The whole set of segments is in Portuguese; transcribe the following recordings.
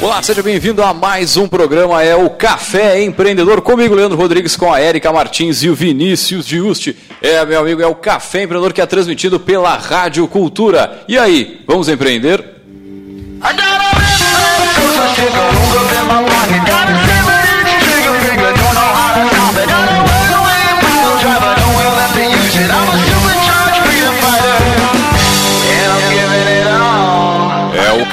Olá, seja bem-vindo a mais um programa, é o Café Empreendedor, comigo, Leandro Rodrigues, com a Érica Martins e o Vinícius Giusti. É, meu amigo, é o Café Empreendedor que é transmitido pela Rádio Cultura. E aí, vamos empreender? I got a river. Cause I shake a longer than my pocket.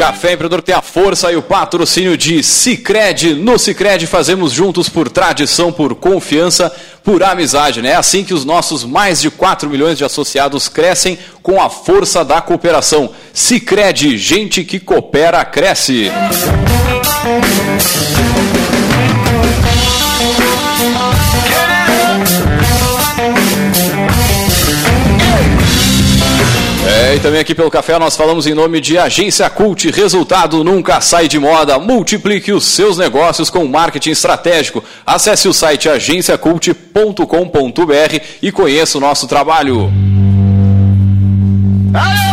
Café Empreendedor tem a força e o patrocínio de Cicred. No Cicred fazemos juntos por tradição, por confiança, por amizade. Né? É assim que os nossos mais de 4 milhões de associados crescem com a força da cooperação. Cicred, gente que coopera, cresce. É, e também aqui pelo café nós falamos em nome de Agência Cult. Resultado nunca sai de moda. Multiplique os seus negócios com marketing estratégico. Acesse o site agenciacult.com.br e conheça o nosso trabalho. É,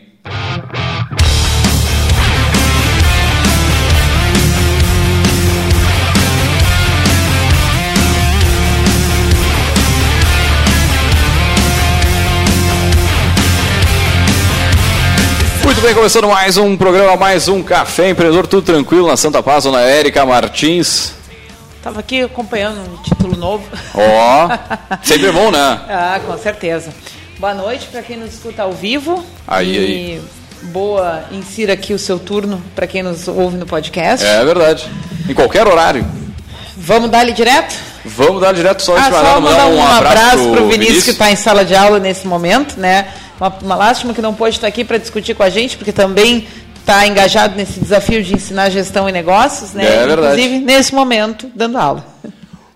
Muito bem, começando mais um programa, mais um Café Empreendedor, tudo tranquilo na Santa Paz, na Érica Martins. Estava aqui acompanhando um título novo. Ó, oh, sempre bom, né? ah, com certeza. Boa noite para quem nos escuta ao vivo. Aí, e aí. boa, insira aqui o seu turno para quem nos ouve no podcast. É verdade. Em qualquer horário. Vamos dar-lhe direto? Vamos dar direto só, ah, só mandar um, um abraço para o Vinícius, Vinícius, que está em sala de aula nesse momento, né? Uma, uma lástima que não pôde estar aqui para discutir com a gente, porque também está engajado nesse desafio de ensinar gestão e negócios, né? É verdade. Inclusive, nesse momento, dando aula.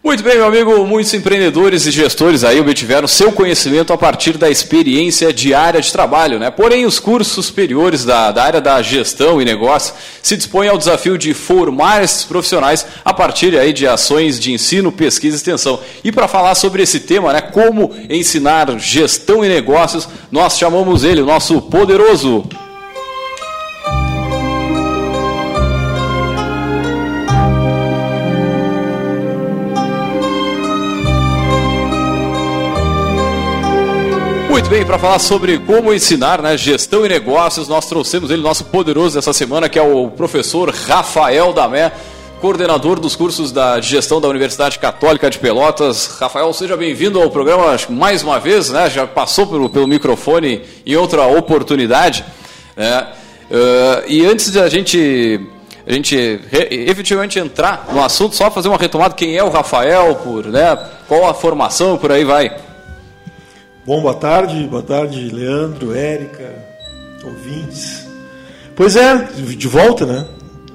Muito bem, meu amigo, muitos empreendedores e gestores aí obtiveram seu conhecimento a partir da experiência diária de trabalho, né? Porém, os cursos superiores da, da área da gestão e negócio se dispõem ao desafio de formar esses profissionais a partir aí de ações de ensino, pesquisa e extensão. E para falar sobre esse tema, né, como ensinar gestão e negócios, nós chamamos ele, o nosso poderoso Muito bem, para falar sobre como ensinar né, gestão e negócios, nós trouxemos ele, nosso poderoso dessa semana, que é o professor Rafael Damé, coordenador dos cursos da gestão da Universidade Católica de Pelotas. Rafael, seja bem-vindo ao programa mais uma vez, né? Já passou pelo, pelo microfone em outra oportunidade. Né? Uh, e antes de a gente a gente efetivamente entrar no assunto, só fazer uma retomada, quem é o Rafael, por, né, qual a formação, por aí vai. Bom, boa tarde, boa tarde, Leandro, Érica, ouvintes. Pois é, de volta, né?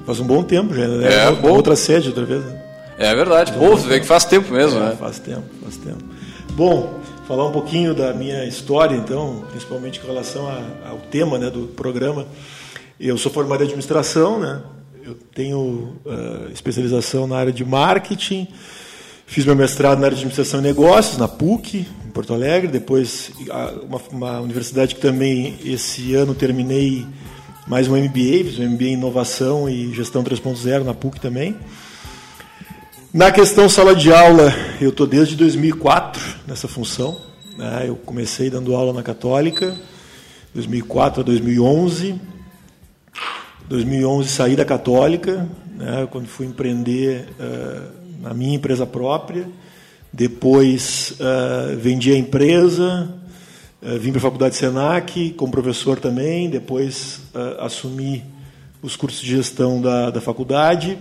Faz um bom tempo já, né? É, outra, outra sede outra vez. Né? É verdade, pô, você vê que faz tempo mesmo, é, né? Faz tempo, faz tempo. Bom, falar um pouquinho da minha história, então, principalmente com relação a, ao tema né, do programa. Eu sou formado em administração, né? Eu tenho uh, especialização na área de marketing, fiz meu mestrado na área de administração e negócios, na PUC, em Porto Alegre, depois uma, uma, universidade que também esse ano terminei mais um MBA, fiz um MBA em inovação e gestão 3.0 na PUC também. Na questão sala de aula, eu estou desde 2004 nessa função. Né? Eu comecei dando aula na Católica, 2004 a 2011. 2011 saí da Católica, né? quando fui empreender uh, na minha empresa própria. Depois uh, vendi a empresa, uh, vim para a faculdade Senac como professor também. Depois uh, assumi os cursos de gestão da, da faculdade.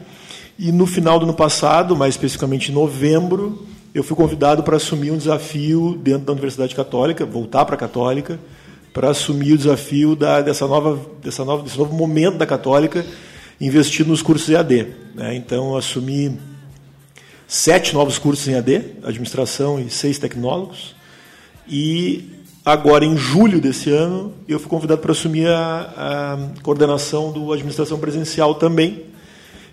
E no final do ano passado, mais especificamente em novembro, eu fui convidado para assumir um desafio dentro da Universidade Católica, voltar para a Católica, para assumir o desafio da, dessa nova, dessa nova, desse novo momento da Católica, investir nos cursos EAD. Né? Então, assumi sete novos cursos em EAD, administração e seis tecnólogos. E agora, em julho desse ano, eu fui convidado para assumir a, a coordenação do administração presencial também.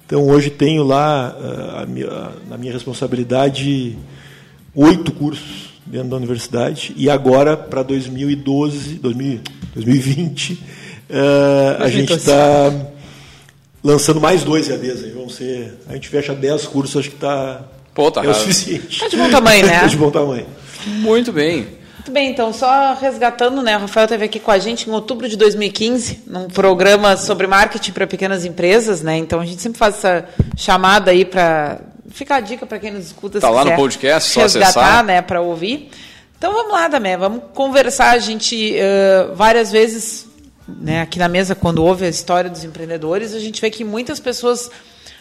Então, hoje tenho lá, a, a, na minha responsabilidade, oito cursos dentro da universidade. E agora, para 2012, 2020, uh, a gente está lançando mais dois EADs. Aí vão ser, a gente fecha dez cursos, acho que está tá é o suficiente. Está de bom tamanho, né? Está de bom tamanho. Muito bem. Muito bem, então, só resgatando, né? O Rafael esteve aqui com a gente em outubro de 2015, num programa sobre marketing para pequenas empresas, né? Então a gente sempre faz essa chamada aí para ficar a dica para quem nos escuta. Está lá no podcast, só resgatar, acessar. né? Para ouvir. Então vamos lá, Damé, vamos conversar. A gente uh, várias vezes, né? Aqui na mesa, quando ouve a história dos empreendedores, a gente vê que muitas pessoas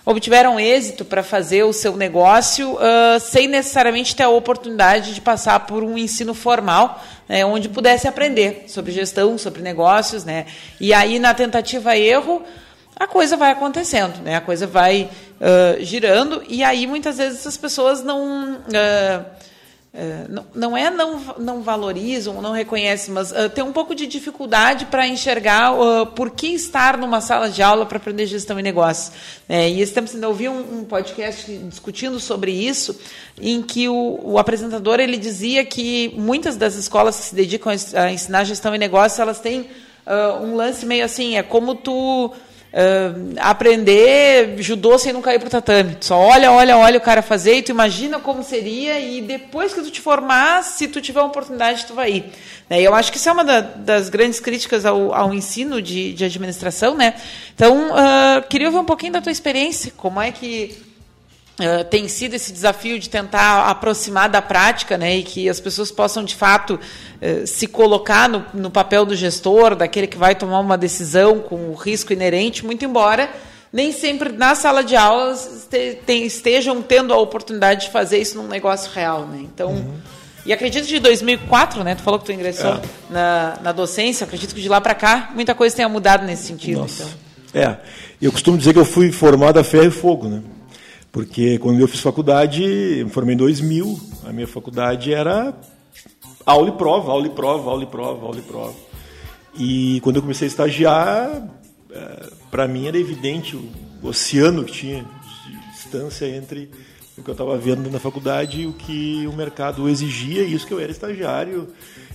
obtiveram êxito para fazer o seu negócio uh, sem necessariamente ter a oportunidade de passar por um ensino formal, né, onde pudesse aprender sobre gestão, sobre negócios, né? E aí na tentativa erro a coisa vai acontecendo, né? A coisa vai uh, girando e aí muitas vezes as pessoas não uh, é, não, é não, não valorizam, não reconhecem, mas uh, tem um pouco de dificuldade para enxergar uh, por que estar numa sala de aula para aprender gestão e negócios. É, e esse tempo ainda ouvi um, um, podcast discutindo sobre isso, em que o, o, apresentador ele dizia que muitas das escolas que se dedicam a ensinar gestão e negócios, elas têm uh, um lance meio assim, é como tu Uh, aprender judô sem não cair pro tatame. Tu só olha, olha, olha o cara fazer e tu imagina como seria e depois que tu te formar, se tu tiver uma oportunidade, tu vai ir. Né? E eu acho que isso é uma da, das grandes críticas ao, ao ensino de, de, administração, né? Então, uh, queria ouvir um pouquinho da tua experiência, como é que Uh, tem sido esse desafio de tentar aproximar da prática, né, e que as pessoas possam de fato uh, se colocar no, no, papel do gestor, daquele que vai tomar uma decisão com o risco inerente, muito embora nem sempre na sala de este, tem, estejam tendo a oportunidade de fazer isso num negócio real, né? Então, uhum. e acredito que de 2004, né? Tu falou que tu ingressou é. na, na docência, acredito que de lá para cá muita coisa tenha mudado nesse sentido. Nossa. Então. É, eu costumo dizer que eu fui formado a ferro e fogo, né? Porque quando eu fiz faculdade, eu me formei em 2000, a minha faculdade era aula e prova, aula e prova, aula e prova, aula e prova. E quando eu comecei a estagiar, é, para mim era evidente o oceano que tinha de distância entre o que eu estava vendo na faculdade e o que o mercado exigia, e isso que eu era estagiário,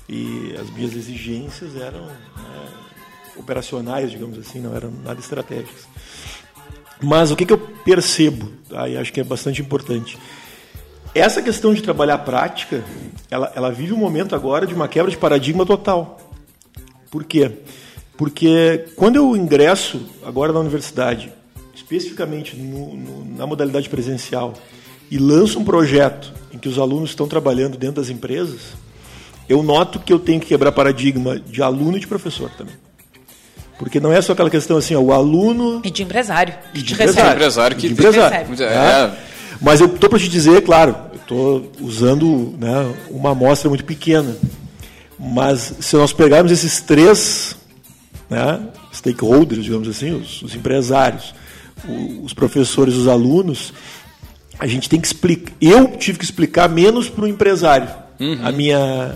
e as minhas exigências eram né, operacionais, digamos assim, não eram nada estratégicas. Mas o que, que eu percebo, tá? e acho que é bastante importante, essa questão de trabalhar prática, ela, ela vive um momento agora de uma quebra de paradigma total. Por quê? Porque quando eu ingresso agora na universidade, especificamente no, no, na modalidade presencial, e lanço um projeto em que os alunos estão trabalhando dentro das empresas, eu noto que eu tenho que quebrar paradigma de aluno e de professor também. Porque não é só aquela questão assim, ó, o aluno. E de empresário. E de empresário. empresário que de empresário. É. É. Mas eu estou para te dizer, claro, eu estou usando né, uma amostra muito pequena. Mas se nós pegarmos esses três né, stakeholders, digamos assim, os, os empresários, os, os professores, os alunos, a gente tem que explicar. Eu tive que explicar menos para o empresário uhum. a minha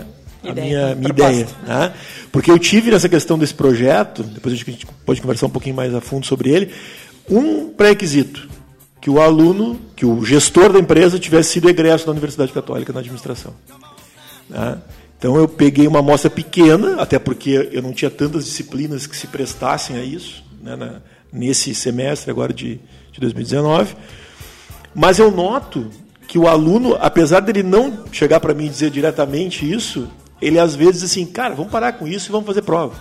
a minha, minha ideia. Né? Porque eu tive nessa questão desse projeto, depois a gente pode conversar um pouquinho mais a fundo sobre ele, um pré-requisito, que o aluno, que o gestor da empresa tivesse sido egresso da Universidade Católica na administração. Né? Então eu peguei uma amostra pequena, até porque eu não tinha tantas disciplinas que se prestassem a isso, né, na, nesse semestre agora de, de 2019. Mas eu noto que o aluno, apesar dele não chegar para mim e dizer diretamente isso, ele às vezes diz assim, cara, vamos parar com isso e vamos fazer prova.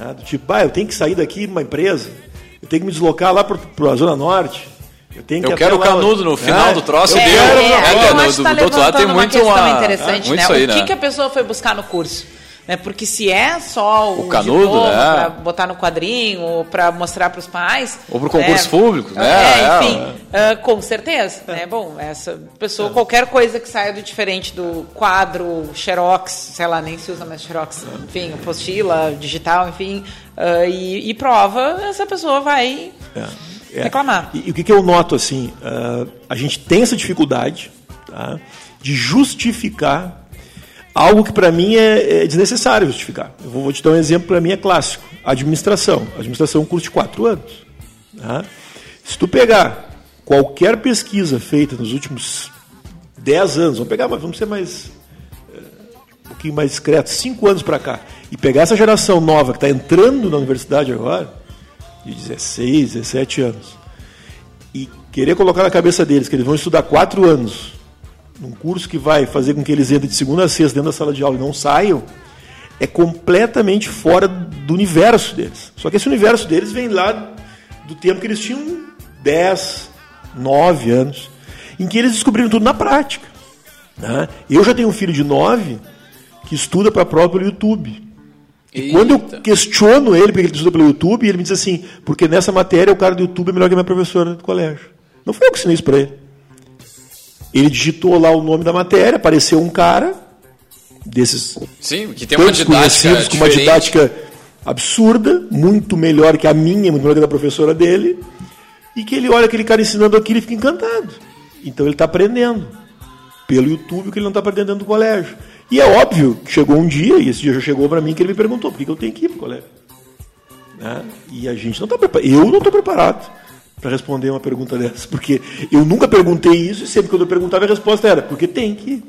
Ah, do tipo, ah, eu tenho que sair daqui de uma empresa, eu tenho que me deslocar lá para a Zona Norte. Eu, tenho que eu quero o canudo no final é, do troço é, deu. É, é, é, do, tá outro lado tem muito uma, interessante, né? O que, né? que a pessoa foi buscar no curso? Né? Porque se é só o, o canudo, né? para botar no quadrinho, ou para mostrar para os pais. Ou para o concurso né? público, né? É, enfim, é. Uh, com certeza. Né? Bom, essa pessoa, é. qualquer coisa que saia do diferente do quadro, xerox, sei lá, nem se usa mais xerox, enfim, apostila, digital, enfim, uh, e, e, prova, essa pessoa vai é. reclamar. E, e, o que, que eu noto, assim, uh, a gente tem essa dificuldade tá, de justificar algo que para mim é, é, desnecessário justificar. Eu vou, vou te dar um exemplo, para mim é clássico. Administração. Administração é um curso de quatro anos. Tá? Se tu pegar qualquer pesquisa feita nos últimos dez anos, vamos pegar, mas vamos ser mais é, um pouquinho mais discreto, cinco anos para cá, e pegar essa geração nova que está entrando na universidade agora, de 16, 17 anos, e querer colocar na cabeça deles que eles vão estudar quatro anos num curso que vai fazer com que eles entrem de segunda a sexta dentro da sala de aula e não saiam, é completamente fora do universo deles. Só que esse universo deles vem lá do tempo que eles tinham 10, 9 anos, em que eles descobriram tudo na prática. Né? Eu já tenho um filho de 9 que estuda para a prova pelo YouTube. E Eita. quando eu questiono ele, porque ele estuda pelo YouTube, ele me diz assim, porque nessa matéria o cara do YouTube é melhor que a minha professora do colégio. Não foi eu que ensinei isso para ele. Ele digitou lá o nome da matéria, apareceu um cara desses Sim, que tem uma didática com uma didática absurda, muito melhor que a minha, muito melhor que a da professora dele, e que ele olha aquele cara ensinando aquilo e fica encantado. Então ele está aprendendo pelo YouTube que ele não está aprendendo dentro do colégio. E é óbvio que chegou um dia, e esse dia já chegou para mim, que ele me perguntou por que, eu tenho que ir para o colégio. Né? E a gente não está preparado. Eu não estou preparado para responder uma pergunta dessa, porque eu nunca perguntei isso e sempre que eu perguntava a resposta era porque tem que.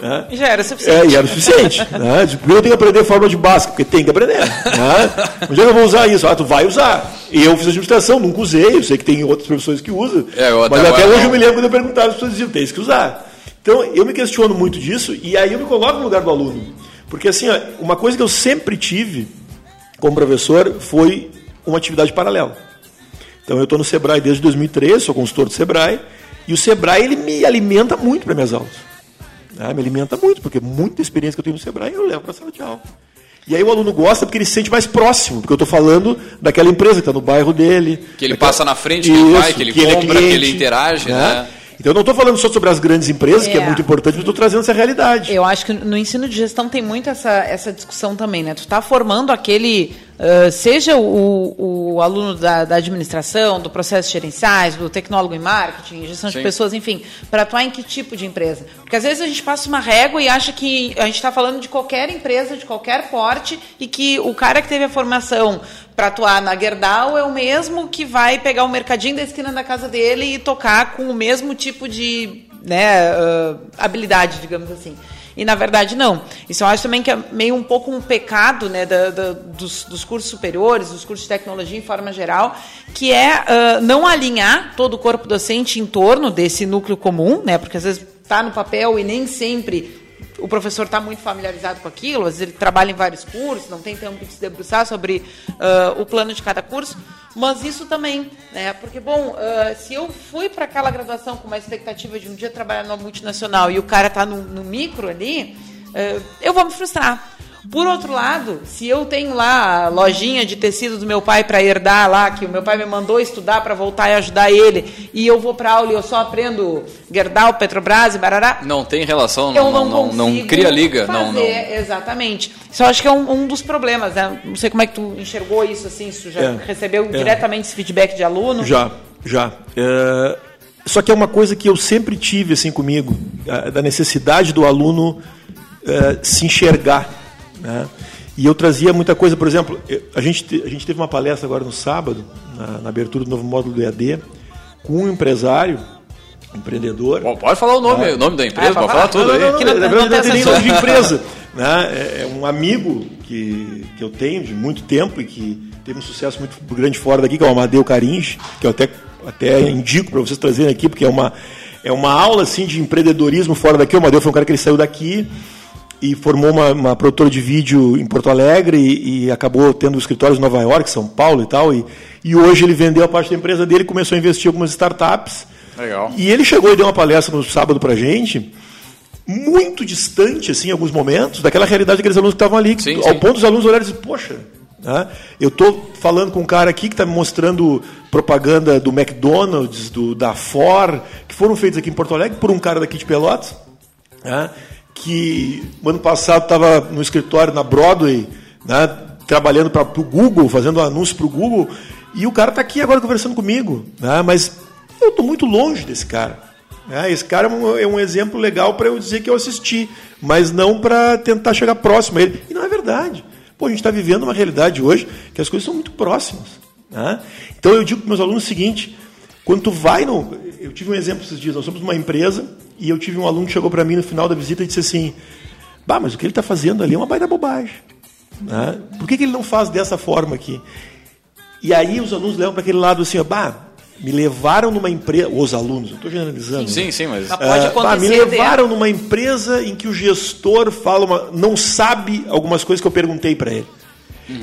Né? Já era suficiente. É, e era suficiente. né? Eu tenho que aprender fórmula de básica, porque tem que aprender. Né? Onde é que eu vou usar isso? Ah, tu vai usar. E eu fiz administração, nunca usei, eu sei que tem outras professores que usam. É, mas até hoje não. eu me lembro quando eu perguntava, as pessoas diziam, tem que usar. Então eu me questiono muito disso e aí eu me coloco no lugar do aluno. Porque assim, ó, uma coisa que eu sempre tive como professor foi uma atividade paralela. Então eu estou no Sebrae desde 2013, sou consultor do Sebrae, e o Sebrae ele me alimenta muito para minhas aulas. Né? Me alimenta muito, porque muita experiência que eu tenho no Sebrae eu levo para a sala de aula. E aí o aluno gosta porque ele se sente mais próximo, porque eu estou falando daquela empresa que está no bairro dele. Que ele passa na frente, que ele vai, que ele que compra, ele é cliente, que ele interage. Né? né? Então eu não estou falando só sobre as grandes empresas, é. que é muito importante, mas estou trazendo essa realidade. Eu acho que no ensino de gestão tem muito essa, essa discussão também, né? Tu está formando aquele Uh, seja o, o aluno da, da, administração, do processo gerenciais, do tecnólogo em marketing, gestão Sim. de pessoas, enfim, para atuar em que tipo de empresa? Porque às vezes a gente passa uma régua e acha que a gente está falando de qualquer empresa, de qualquer porte, e que o cara que teve a formação para atuar na Gerdau é o mesmo que vai pegar o mercadinho da esquina da casa dele e tocar com o mesmo tipo de né, uh, habilidade, digamos assim. E na verdade não. Isso eu acho também que é meio um pouco um pecado né, da, da, dos, dos, cursos superiores, dos cursos de tecnologia em forma geral, que é uh, não alinhar todo o corpo docente em torno desse núcleo comum, né, porque às vezes está no papel e nem sempre o professor está muito familiarizado com aquilo, às vezes ele trabalha em vários cursos, não tem tempo de se debruçar sobre uh, o plano de cada curso, mas isso também, né? Porque, bom, uh, se eu fui para aquela graduação com uma expectativa de um dia trabalhar numa multinacional e o cara está no, no, micro ali, uh, eu vou me frustrar. Por outro lado, se eu tenho lá a lojinha de tecido do meu pai para herdar lá, que o meu pai me mandou estudar para voltar e ajudar ele, e eu vou para aula e eu só aprendo Gerdau, Petrobras e Barará. Não tem relação, eu não, não, não, não cria liga. Fazer, não, não. Exatamente. Isso eu acho que é um, um, dos problemas, né? Não sei como é que tu enxergou isso, assim, se tu já é, recebeu é. diretamente esse feedback de aluno. Já, já. É... Só que é uma coisa que eu sempre tive assim comigo, da necessidade do aluno é, se enxergar né? E eu trazia muita coisa, por exemplo, a gente, a gente teve uma palestra agora no sábado, na, na abertura do novo módulo do EAD, com um empresário, um empreendedor. Bom, pode falar o nome, ah, o nome da empresa, pode falar, falar tudo não, aí. Não, não, não, não, não tem nem nome de empresa. né? É, é um amigo que, que eu tenho de muito tempo e que teve um sucesso muito grande fora daqui, que é o Amadeu Caringe, que eu até, até indico para vocês trazerem aqui, porque é uma, é uma aula assim, de empreendedorismo fora daqui. O Amadeu foi um cara que ele saiu daqui e formou uma, uma, produtora de vídeo em Porto Alegre e, e, acabou tendo escritórios em Nova York, São Paulo e tal. E, e hoje ele vendeu a parte da empresa dele, começou a investir em algumas startups. Legal. E ele chegou e deu uma palestra no sábado para gente, muito distante, assim, em alguns momentos, daquela realidade daqueles alunos que estavam ali, Sim, ao sim. ponto dos alunos olharem e dizer, poxa, né? eu estou falando com um cara aqui que está me mostrando propaganda do McDonald's, do, da Ford, que foram feitos aqui em Porto Alegre por um cara daqui de Pelotas, né? Que ano passado estava no escritório na Broadway, né? trabalhando para o Google, fazendo um anúncio para o Google, e o cara está aqui agora conversando comigo, né? mas eu estou muito longe desse cara. né? Esse cara é um, é um exemplo legal para eu dizer que eu assisti, mas não para tentar chegar próximo a ele. E não é verdade. Pô, a gente está vivendo uma realidade hoje que as coisas são muito próximas. né? Então eu digo para meus alunos o seguinte: quando tu vai no. Eu tive um exemplo esses dias, nós somos uma empresa e eu tive um aluno que chegou para mim no final da visita e disse assim: Bah, mas o que ele está fazendo ali é uma baita bobagem. né? Por que, que ele não faz dessa forma aqui? E aí os alunos levam para aquele lado assim, ó, bah, me levaram numa empresa, os alunos, eu estou generalizando. né? Sim, sim, mas. Mas pode Ah, acontecer. bah, me levaram numa empresa em que o gestor fala uma, não sabe algumas coisas que eu perguntei para ele.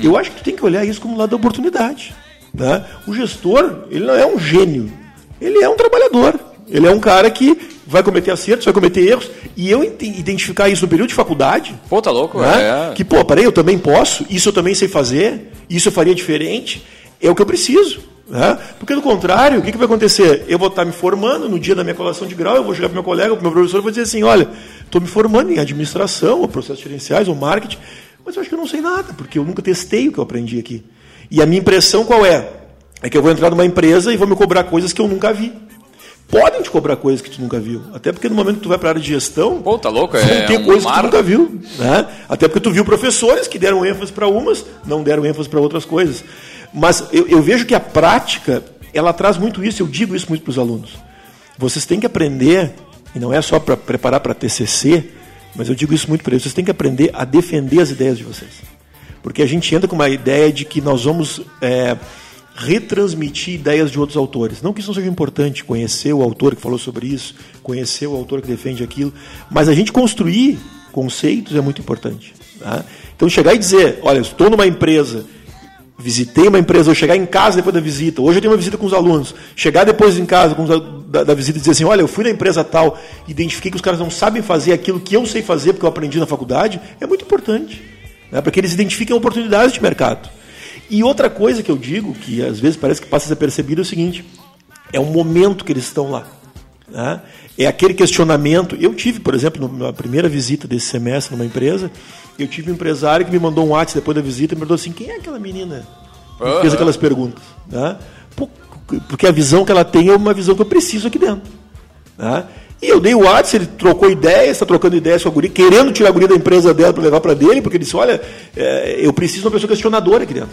Eu acho que tu tem que olhar isso como lado da oportunidade. Né? O gestor, ele não é um gênio, ele é um trabalhador. Ele é um cara que vai cometer acertos, vai cometer erros. E eu identificar isso no período de faculdade, Pô, tá louco? né? É. Que, pô, peraí, eu também posso, isso eu também sei fazer, isso eu faria diferente, é o que eu preciso. Né? Porque, do contrário, o que, que vai acontecer? Eu vou estar me formando no dia da minha colação de grau, eu vou chegar para meu colega, para meu professor, e vou dizer assim: olha, estou me formando em administração, ou processos gerenciais, ou marketing, mas eu acho que eu não sei nada, porque eu nunca testei o que eu aprendi aqui. E a minha impressão qual é? É que eu vou entrar numa empresa e vou me cobrar coisas que eu nunca vi. Podem te cobrar coisas que tu nunca viu. Até porque no momento que tu vai para a área de gestão, Pô, tá louco? É ter um coisas que mar. tu nunca viu. Né? Até porque tu viu professores que deram ênfase para umas, não deram ênfase para outras coisas. Mas eu, eu vejo que a prática, ela traz muito isso, eu digo isso muito para os alunos. Vocês têm que aprender, e não é só para preparar para TCC, mas eu digo isso muito para eles, vocês têm que aprender a defender as ideias de vocês. Porque a gente entra com uma ideia de que nós vamos é, retransmitir ideias de outros autores. Não que isso não seja importante, conhecer o autor que falou sobre isso, conhecer o autor que defende aquilo, mas a gente construir conceitos é muito importante. tá? Então chegar e dizer, olha, estou numa empresa, visitei uma empresa, eu chegar em casa depois da visita, hoje eu tenho uma visita com os alunos, chegar depois em casa os da, da visita e dizer assim, olha, eu fui na empresa tal, identifiquei que os caras não sabem fazer aquilo que eu sei fazer porque eu aprendi na faculdade, é muito importante, né? para que eles identifiquem oportunidades de mercado. E outra coisa que eu digo, que às vezes parece que passa desapercebido, é o seguinte: é o momento que eles estão lá. né? É aquele questionamento. Eu tive, por exemplo, na primeira visita desse semestre numa empresa, eu tive um empresário que me mandou um WhatsApp depois da visita e me perguntou assim: quem é aquela menina? que Fez Aham. aquelas perguntas. Né? Porque a visão que ela tem é uma visão que eu preciso aqui dentro. né? E eu dei o WhatsApp, ele trocou ideias, está trocando ideias com a guria, querendo tirar a guria da empresa dela para levar para dele, porque ele disse, olha, é, eu preciso de uma pessoa questionadora aqui dentro.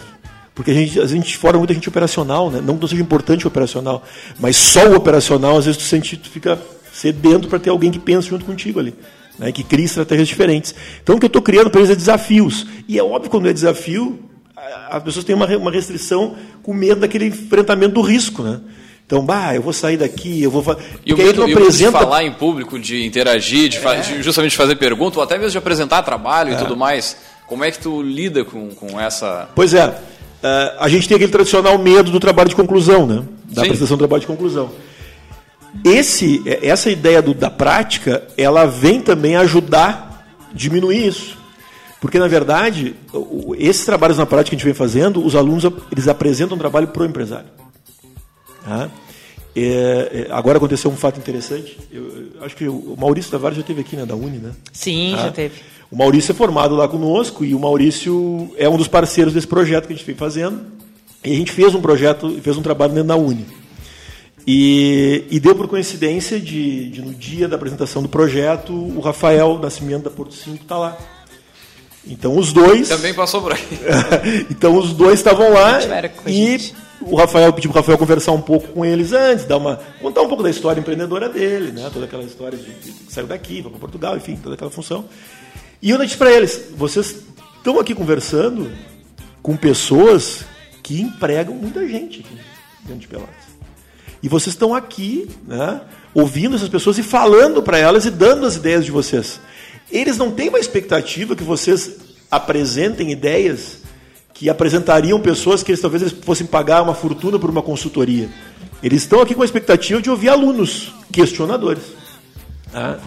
Porque a gente, a gente forma muita gente operacional, né? não que não seja importante o operacional, mas só o operacional, às vezes tu sente, tu fica sedento para ter alguém que pensa junto contigo ali. Né? Que cria estratégias diferentes. Então o que eu estou criando para eles é desafios. E é óbvio quando é desafio, as pessoas têm uma, uma restrição com medo daquele enfrentamento do risco, né? Então, bah, eu vou sair daqui, eu vou fa- E o medo, medo de apresenta- falar em público, de interagir, de, fa- de justamente de fazer pergunta, ou até mesmo de apresentar trabalho É. e tudo mais. Como é que tu lida com, com essa. Pois é, eh, a gente tem aquele tradicional medo do trabalho de conclusão, né? Da Sim. prestação do trabalho de conclusão. Esse, essa ideia do- da prática, ela vem também ajudar a diminuir isso. Porque, na verdade, esses trabalhos na prática que a gente vem fazendo, os alunos eles apresentam um trabalho para o empresário. Tá? É, é, agora aconteceu um fato interessante. Eu, eu acho que o Maurício Tavares já esteve aqui, né, da Uni, né? Sim, Tá? já teve. O Maurício é formado lá conosco e o Maurício é um dos parceiros desse projeto que a gente vem fazendo. E a gente fez um projeto, fez um trabalho dentro da Uni. E, e deu por coincidência de, de, no dia da apresentação do projeto, o Rafael Nascimento da Porto 5 está lá. Então os dois. Também passou por aí. então os dois estavam lá e gente. o Rafael pediu para o Rafael conversar um pouco com eles antes, dar uma, contar um pouco da história empreendedora dele, né? toda aquela história de, de que saiu daqui, foi para Portugal, enfim, toda aquela função. E eu disse para eles: vocês estão aqui conversando com pessoas que empregam muita gente aqui dentro de Pelotas. E vocês estão aqui, né, ouvindo essas pessoas e falando para elas e dando as ideias de vocês. Eles não têm uma expectativa que vocês apresentem ideias que apresentariam pessoas que eles talvez eles fossem pagar uma fortuna por uma consultoria. Eles estão aqui com a expectativa de ouvir alunos questionadores. tá?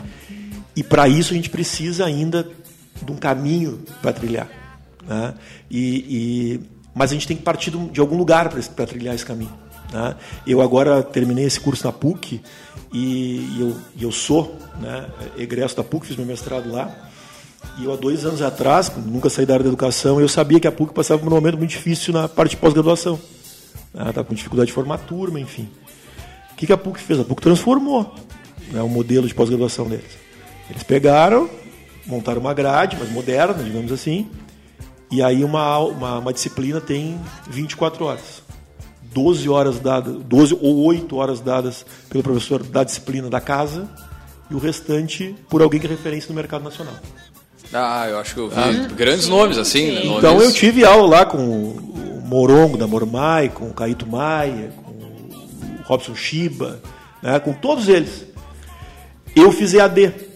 E para isso a gente precisa ainda de um caminho para trilhar. Né? E, e, mas a gente tem que partir de algum lugar para trilhar esse caminho. Né? Eu agora terminei esse curso na PUC e, e eu, eu, sou né, egresso da PUC, fiz meu mestrado lá. E eu, há dois anos atrás, nunca saí da área da educação, eu sabia que a PUC passava por um momento muito difícil na parte de pós-graduação. Estava né? com dificuldade de formar turma, enfim. O que, que a PUC fez? A PUC transformou né, o modelo de pós-graduação deles. Eles pegaram, montaram uma grade, mais moderna, digamos assim, e aí uma, uma, uma disciplina tem 24 horas. 12 horas dadas, 12 ou 8 horas dadas pelo professor da disciplina da casa e o restante por alguém que é referência no mercado nacional. Ah, eu acho que eu vi ah. grandes nomes assim. Né? Então eu tive aula lá com o Morongo da Mormai, com o Caíto Maia, com o Robson Shiba, né, com todos eles. Eu fiz EAD.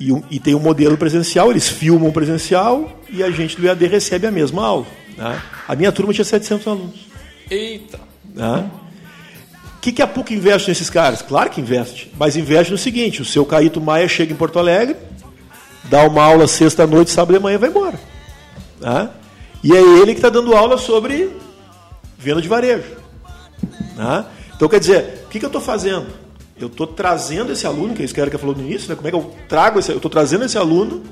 E, e, tem um modelo presencial, eles filmam presencial e a gente do EAD recebe a mesma aula. Né? A minha turma tinha 700 alunos. Eita! Né? O que, que a PUC investe nesses caras? Claro que investe, mas investe no seguinte: o seu Caíto Maia chega em Porto Alegre, dá uma aula sexta-noite, sábado de manhã e vai embora. Né? E é ele que está dando aula sobre venda de varejo. Né? Então, quer dizer, o que, que eu estou fazendo? Eu estou trazendo esse aluno, que é isso que a Erika falou no início, né? como é que eu trago esse, eu estou trazendo esse aluno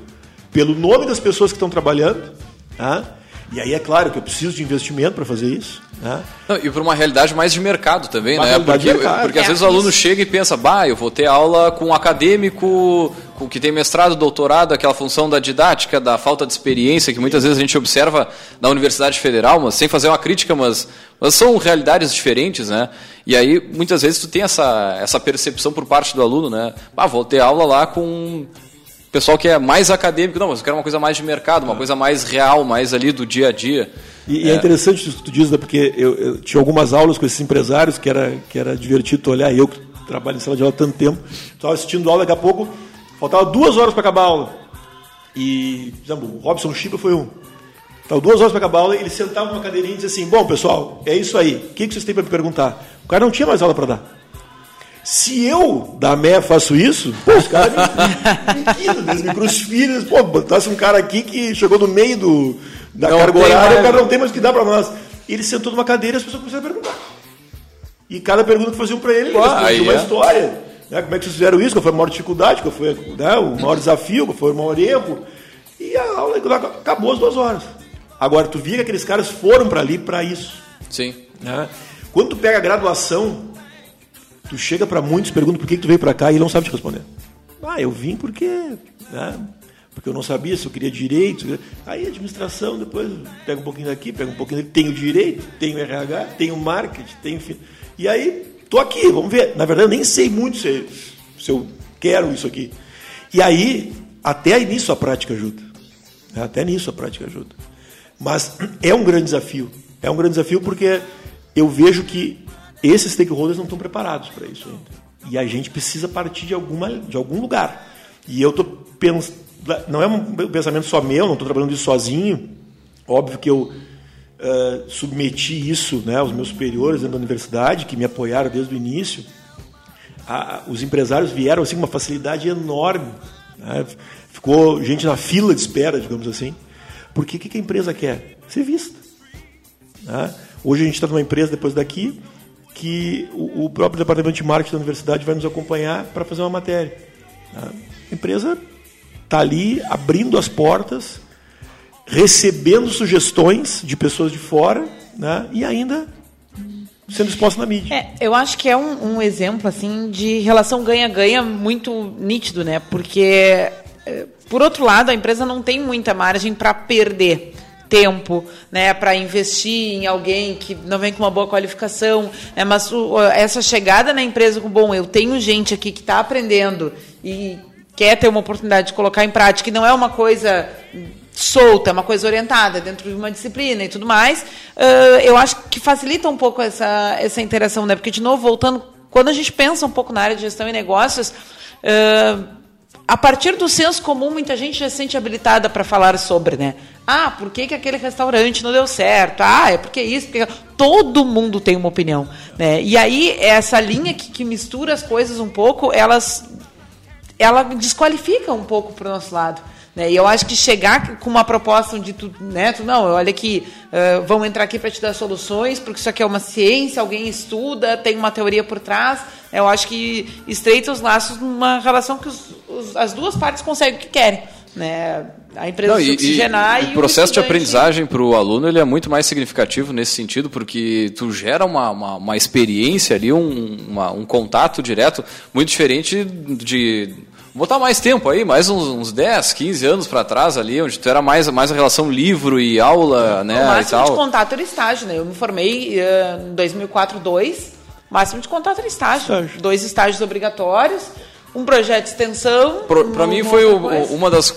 pelo nome das pessoas que estão trabalhando, tá? e aí é claro que eu preciso de investimento para fazer isso. Né? Não, e para uma realidade mais de mercado também, uma né? Porque, porque é, às vezes o aluno chega e pensa, bah, eu vou ter aula com um acadêmico que tem mestrado, doutorado, aquela função da didática, da falta de experiência que muitas vezes a gente observa na Universidade Federal, mas sem fazer uma crítica, mas, mas são realidades diferentes, né? E aí muitas vezes tu tem essa, essa percepção por parte do aluno, né? Ah, vou ter aula lá com pessoal que é mais acadêmico, não, mas eu quero uma coisa mais de mercado, uma coisa mais real, mais ali do dia a dia. E é, é interessante isso que tu diz, né, porque eu, eu, tinha algumas aulas com esses empresários que era, que era divertido olhar, eu que trabalho em sala de aula há tanto tempo, estava assistindo aula, daqui a pouco faltava duas horas para acabar a aula. E, por exemplo, o Robson Chiba foi um. Estava duas horas para acabar a aula, ele sentava numa cadeirinha e dizia assim: Bom, pessoal, é isso aí, o que, vocês têm para me perguntar? O cara não tinha mais aula para dar. Se eu, da MEA, faço isso, pô, os caras me, me, me crucificam, pô, botasse um cara aqui que chegou no meio do, da não carga horária, o cara não tem mais o que dar para nós. Ele sentou numa cadeira e as pessoas começaram a perguntar. E cada pergunta que faziam para ele, ele respondia uma é. história. Né? Como é que vocês fizeram isso? Qual foi a maior dificuldade? Qual foi né, o maior desafio? Qual foi o maior erro? E a aula acabou as duas horas. Agora, tu via que aqueles caras foram para ali para isso. Sim. Né? Quando tu pega a graduação, tu chega para muitos, pergunta por que, que tu veio para cá e ele não sabe te responder. Ah, eu vim porque, né, porque eu não sabia se eu queria direito. Aí administração, depois pega um pouquinho daqui, pega um pouquinho daqui. Tenho direito, tenho RH, tenho marketing, tenho. E aí, tô aqui, vamos ver. Na verdade, eu nem sei muito se, se eu quero isso aqui. E aí, até nisso a prática ajuda. Até nisso a prática ajuda. Mas é um grande desafio. É um grande desafio porque eu vejo que esses stakeholders não estão preparados para isso ainda. E a gente precisa partir de, alguma, de algum lugar. E eu estou pensando. Não é um pensamento só meu, não estou trabalhando isso sozinho. Óbvio que eu uh, submeti isso né, aos meus superiores da universidade, que me apoiaram desde o início. A, os empresários vieram assim, com uma facilidade enorme. Né? Ficou gente na fila de espera, digamos assim. Porque o que a empresa quer? Ser vista. Né? Hoje a gente está numa empresa, depois daqui, que o, o, próprio departamento de marketing da universidade vai nos acompanhar para fazer uma matéria. Tá? A empresa está ali abrindo as portas, recebendo sugestões de pessoas de fora né? e ainda sendo exposta na mídia. É, eu acho que é um, um exemplo assim de relação ganha-ganha muito nítido, né? Porque eh, por outro lado a empresa não tem muita margem para perder tempo né, para investir em alguém que não vem com uma boa qualificação. Né, mas o, essa chegada na empresa com, bom, eu tenho gente aqui que está aprendendo e quer ter uma oportunidade de colocar em prática, e não é uma coisa solta, é uma coisa orientada dentro de uma disciplina e tudo mais, uh, eu acho que facilita um pouco essa, essa interação, né? Porque, de novo, voltando, quando a gente pensa um pouco na área de gestão e negócios, uh, a partir do senso comum, muita gente já se sente habilitada para falar sobre, né? Ah, por que, que aquele restaurante não deu certo? Ah, é porque isso, porque... Todo mundo tem uma opinião, né? E aí, essa linha que, que mistura as coisas um pouco, elas ela desqualifica um pouco para o nosso lado. Né? E eu acho que chegar com uma proposta de tu, né, tu não, olha aqui, uh, vamos entrar aqui para te dar soluções, porque isso aqui é uma ciência, alguém estuda, tem uma teoria por trás. Eu acho que estreita os laços numa relação que os, os, as duas partes conseguem o que querem. Né? A empresa não, se oxigenar e, e, o processo de aprendizagem para o aluno ele é muito mais significativo nesse sentido, porque tu gera uma, uma, uma experiência ali, um, uma, um contato direto muito diferente de botar mais tempo aí, mais uns, uns 10, 15 anos para trás ali, onde tu era mais, mais a relação livro e aula, né? O máximo de contato era estágio, né? Eu me formei uh, em 2004, 2, máximo de contato era estágio. estágio. Dois estágios obrigatórios, um projeto de extensão. Para mim foi o, uma das...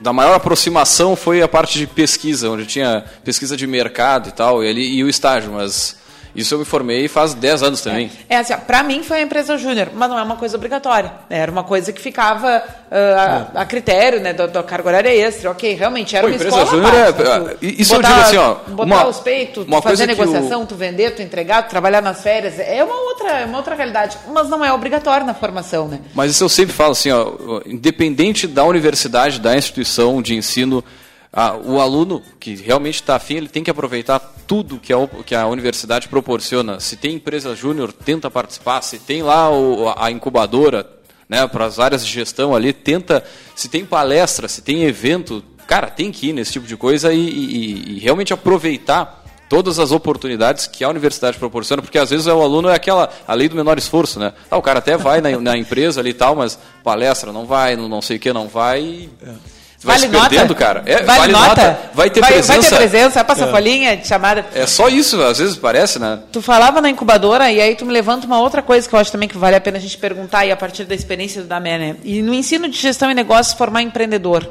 da maior aproximação foi a parte de pesquisa, onde tinha pesquisa de mercado e tal, e, ali, e o estágio, mas isso eu me formei faz 10 anos também. É, é assim, para mim foi a empresa júnior, mas não é uma coisa obrigatória. Era uma coisa que ficava uh, a, a, critério né, da, carga horária extra. Ok, realmente era Pô, uma empresa escola júnior é, né, Isso botar, eu digo assim, ó... Botar uma, os peitos, tu fazer negociação, o... tu vender, tu entregar, tu trabalhar nas férias, é uma outra, é uma outra realidade, mas não é obrigatório na formação, né? Mas isso eu sempre falo assim, ó, independente da universidade, da instituição de ensino, o aluno que realmente está afim, ele tem que aproveitar tudo que a, que a universidade proporciona. Se tem empresa júnior, tenta participar. Se tem lá o, a incubadora né, para as áreas de gestão ali, tenta. Se tem palestra, se tem evento, cara, tem que ir nesse tipo de coisa e, e, e realmente aproveitar todas as oportunidades que a universidade proporciona, porque às vezes o aluno é aquela a lei do menor esforço, né? Ah, o cara até vai na, na empresa ali e tal, mas palestra não vai, não, não sei o que não vai. É vai vale se perdendo, nota? cara. É, vale, vale nota? nota? Vai ter vai, presença. Vai ter presença, vai passar é. folhinha de chamada. É só isso, às vezes parece, né? Tu falava na incubadora e aí tu me levanta uma outra coisa que eu acho também que vale a pena a gente perguntar e a partir da experiência do Damé, né? E no ensino de gestão e negócios formar empreendedor.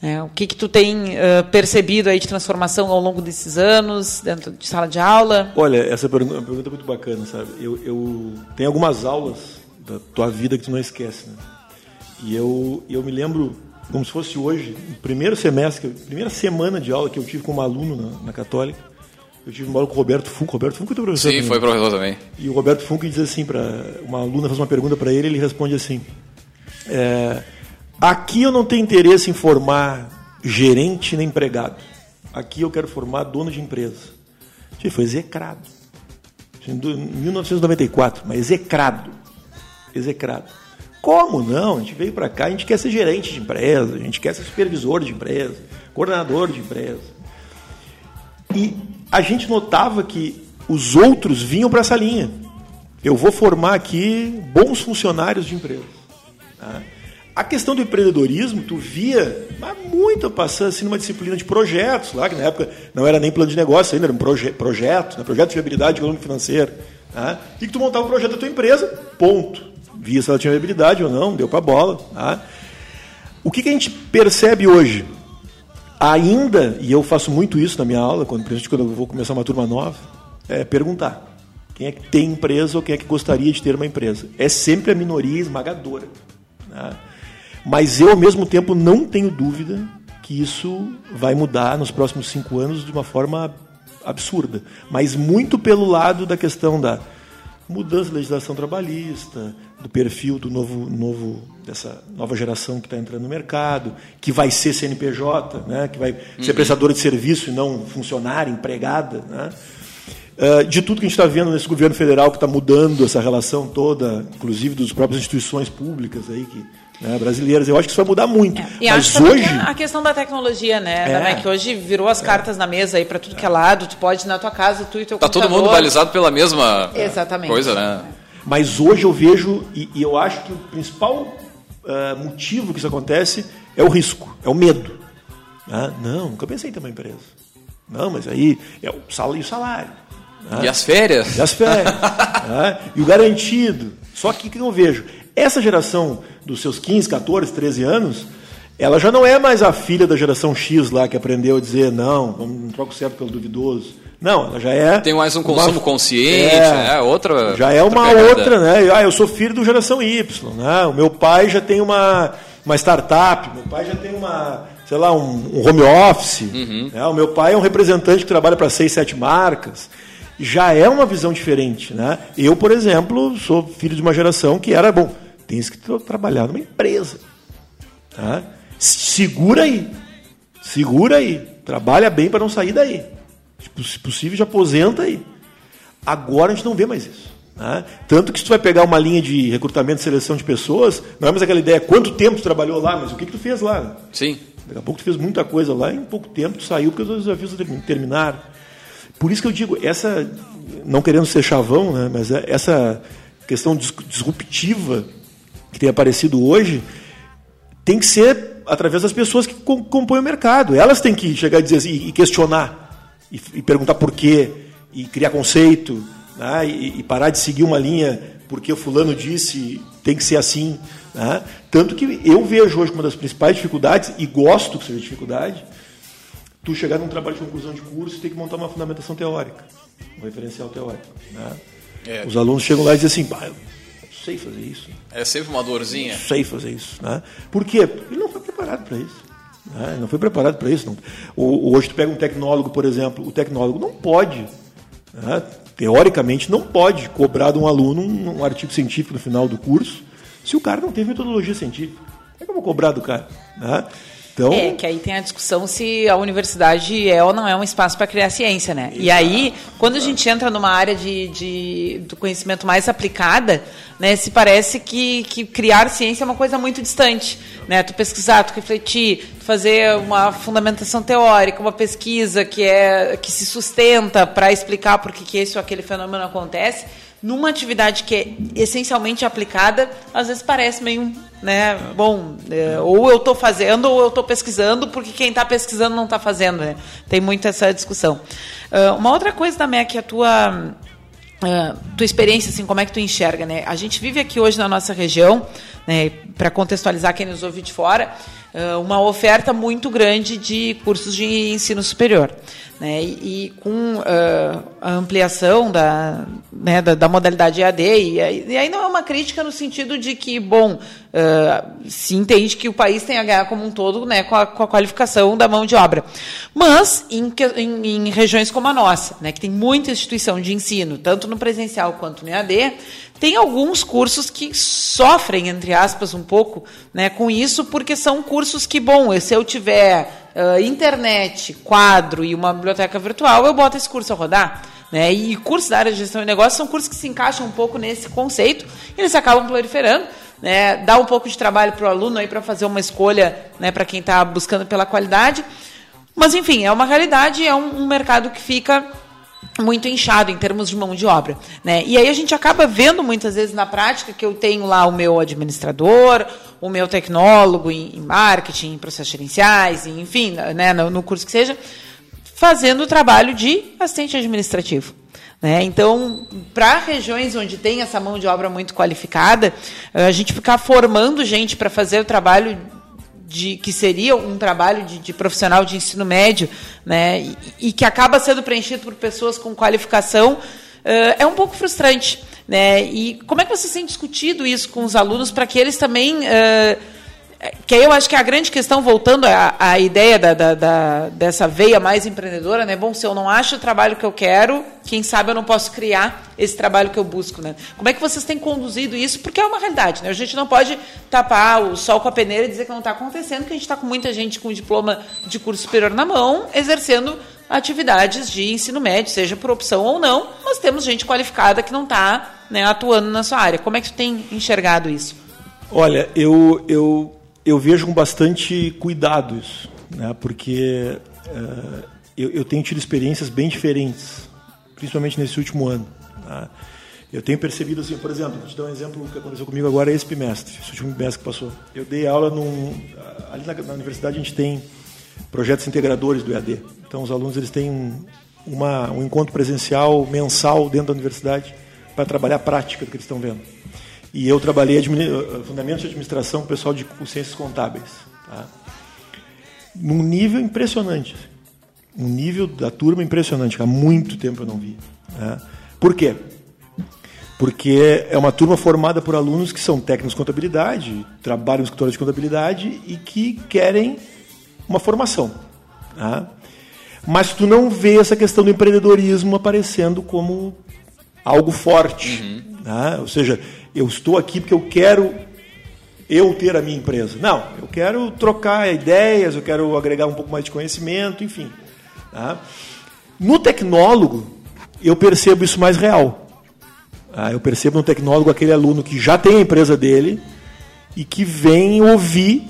É, o que, que tu tem uh, percebido aí de transformação ao longo desses anos, dentro de sala de aula? Olha, essa pergunta, é uma pergunta muito bacana, sabe? Eu, eu tenho algumas aulas da tua vida que tu não esquece, né? E eu, eu me lembro como se fosse hoje, o primeiro semestre, primeira semana de aula que eu tive como aluno na, na Católica, eu tive uma aula com o Roberto Funk. Roberto Funk foi professor. Sim, também. foi professor também. E o Roberto Funk diz assim para uma aluna faz uma pergunta para ele, ele responde assim: é, aqui eu não tenho interesse em formar gerente nem empregado. Aqui eu quero formar dono de empresa. Ele foi execrado. Em 1994, mas execrado. Execrado. Como não? A gente veio para cá, a gente quer ser gerente de empresa, a gente quer ser supervisor de empresa, coordenador de empresa. E a gente notava que os outros vinham para essa linha. Eu vou formar aqui bons funcionários de empresa. Tá? A questão do empreendedorismo, tu via muito passando assim numa disciplina de projetos, lá que na época não era nem plano de negócio ainda, era um proje projeto, né? projeto de viabilidade econômica financeira. Tá? E que tu montava o projeto da tua empresa, ponto via se ela tinha habilidade ou não, deu para a bola. Tá? O que, que, a gente percebe hoje? Ainda, e eu faço muito isso na minha aula, quando, principalmente quando eu vou começar uma turma nova, é perguntar quem é que tem empresa ou quem é que gostaria de ter uma empresa. É sempre a minoria esmagadora. Né? Mas eu, ao mesmo tempo, não tenho dúvida que isso vai mudar nos próximos cinco anos de uma forma absurda. Mas muito pelo lado da questão da mudança da legislação trabalhista, do perfil do novo, novo dessa nova geração que está entrando no mercado, que vai ser CNPJ, né, que vai uhum. ser prestadora de serviço e não funcionária, empregada. Né? Uh, de tudo que a gente está vendo nesse governo federal que está mudando essa relação toda, inclusive das próprias instituições públicas aí que né, brasileiras. Eu acho que isso vai mudar muito. É. E Mas acho hoje a questão da tecnologia, né, é. que hoje virou as cartas é. na mesa aí para tudo que é lado. Tu pode ir na tua casa, tu e teu tá computador. Tá todo mundo balizado pela mesma Exatamente. coisa, né? Mas hoje eu vejo e, e eu acho que o principal uh, motivo que isso acontece é o risco, é o medo. Ah, não, nunca pensei em ter uma empresa. Não, mas aí é o salário. O salário né? E as férias? E as férias. né? E o garantido. Só que o que eu vejo? Essa geração dos seus 15, 14, 13 anos, ela já não é mais a filha da geração X lá que aprendeu a dizer não, não troca o certo pelo duvidoso. Não, ela já é. Tem mais um consumo uma, consciente, é, é, outra. Já é uma outra, outra, né? Ah, eu sou filho do geração Y, né? O meu pai já tem uma, uma startup, meu pai já tem uma, sei lá, um, um home office. Uhum. Né? O meu pai é um representante que trabalha para seis, sete marcas já é uma visão diferente. Né? Eu, por exemplo, sou filho de uma geração que era, bom, tens que tra- trabalhar numa empresa. Tá? Segura aí. Segura aí. Trabalha bem para não sair daí. Se possível, já aposenta aí. Agora a gente não vê mais isso. né? Tanto que se tu vai pegar uma linha de recrutamento e seleção de pessoas, não é mais aquela ideia, quanto tempo tu trabalhou lá, mas o que, que tu fez lá? Sim. Daqui a pouco tu fez muita coisa lá, e em pouco tempo tu saiu porque os desafios termi- terminaram. Por isso que eu digo, essa, não querendo ser chavão, né, mas é- essa questão dis- disruptiva que tem aparecido hoje, tem que ser através das pessoas que com- compõem o mercado. Elas têm que chegar e dizer assim, e questionar, e, e perguntar por quê, e criar conceito, né, e, e parar de seguir uma linha porque o fulano disse tem que ser assim. né. Tanto que eu vejo hoje uma das principais dificuldades, e gosto que seja dificuldade, tu chegar num trabalho de conclusão de curso e ter que montar uma fundamentação teórica, um referencial teórico. né. É. Os alunos chegam lá e dizem assim, "Bah, eu não sei fazer isso É sempre uma dorzinha. sei fazer isso. Né? Por quê? Porque ele não foi preparado para isso. Né? Ele não foi preparado para isso. Não. Hoje tu pega um tecnólogo, por exemplo, o tecnólogo não pode, né? teoricamente, não pode cobrar de um aluno um, um artigo científico no final do curso se o cara não teve metodologia científica. Como é que eu vou cobrar do cara? Né? Então, É, que aí tem a discussão se a universidade é ou não é um espaço para criar ciência, né? E aí, quando a gente entra numa área de, de- do conhecimento mais aplicada, né, se parece que, que criar ciência é uma coisa muito distante, né? Tu pesquisar, tu refletir, tu fazer uma fundamentação teórica, uma pesquisa que é que se sustenta para explicar por que que esse ou aquele fenômeno acontece, numa atividade que é essencialmente aplicada, às vezes parece meio, né, bom, é, ou eu estou fazendo ou eu estou pesquisando, porque quem está pesquisando não está fazendo, né? Tem muito essa discussão. Ah, uma outra coisa também é que a tua ah, tua experiência, assim, como é que tu enxerga, né? A gente vive aqui hoje na nossa região, né, para contextualizar quem nos ouve de fora, uma oferta muito grande de cursos de ensino superior. Né, e, e com ah, a ampliação da, né, da, da modalidade EAD, e aí, e aí não é uma crítica no sentido de que, bom, ah, se entende que o país tem a ganhar como um todo né, com, a, com a qualificação da mão de obra. Mas em, em, em regiões como a nossa, né, que tem muita instituição de ensino, tanto no presencial quanto no EAD, tem alguns cursos que sofrem, entre aspas, um pouco né, com isso, porque são cursos que, bom, se eu tiver ah, internet, quadro e uma biblioteca virtual, eu boto esse curso a rodar. Né? E cursos da área de gestão de negócios são cursos que se encaixam um pouco nesse conceito, e eles acabam proliferando. Né? Dá um pouco de trabalho para o aluno para fazer uma escolha né, para quem está buscando pela qualidade. Mas, enfim, é uma realidade, é um, um mercado que fica muito inchado em termos de mão de obra. Né? E aí a gente acaba vendo muitas vezes na prática que eu tenho lá o meu administrador, o meu tecnólogo em, marketing, em processos gerenciais, enfim, né, no, no curso que seja, fazendo o trabalho de assistente administrativo. Né? Então, para regiões onde tem essa mão de obra muito qualificada, eh, a gente ficar formando gente para fazer o trabalho de que seria um trabalho de, de profissional de ensino médio, né, e, e que acaba sendo preenchido por pessoas com qualificação, eh, é um pouco frustrante, né? E como é que vocês têm discutido isso com os alunos para que eles também eh, que eu acho que a grande questão, voltando à, à ideia da, da- da- dessa veia mais empreendedora, né? Bom, se eu não acho o trabalho que eu quero, quem sabe eu não posso criar esse trabalho que eu busco, né? Como é que vocês têm conduzido isso? Porque é uma realidade, né? A gente não pode tapar o sol com a peneira e dizer que não está acontecendo, que a gente está com muita gente com diploma de curso superior na mão, exercendo atividades de ensino médio, seja por opção ou não, mas temos gente qualificada que não está né, atuando na sua área. Como é que tu tem enxergado isso? Olha, eu, eu, eu vejo com bastante cuidado isso, né? porque eh, eu, eu tenho tido experiências bem diferentes, principalmente nesse último ano. né? Eu tenho percebido, assim, por exemplo, vou te dar um exemplo que aconteceu comigo agora esse bimestre, esse último bimestre que passou. Eu dei aula num. Ali na, na universidade a gente tem projetos integradores do EAD. Então os alunos eles têm um, uma, um encontro presencial mensal dentro da universidade para trabalhar a prática do que eles estão vendo. E eu trabalhei admini- eh, fundamentos de administração com o pessoal de ciências contábeis. Tá? Num nível impressionante. Um nível da turma impressionante, que há muito tempo eu não vi. né? Por quê? Porque é uma turma formada por alunos que são técnicos de contabilidade, trabalham em escritórios de contabilidade e que querem uma formação. tá? Mas tu não vê essa questão do empreendedorismo aparecendo como algo forte. tá? Ou seja, eu estou aqui porque eu quero eu ter a minha empresa. Não, eu quero trocar ideias, eu quero agregar um pouco mais de conhecimento, enfim. Tá? No tecnólogo, eu percebo isso mais real. Tá? Eu percebo no tecnólogo aquele aluno que já tem a empresa dele e que vem ouvir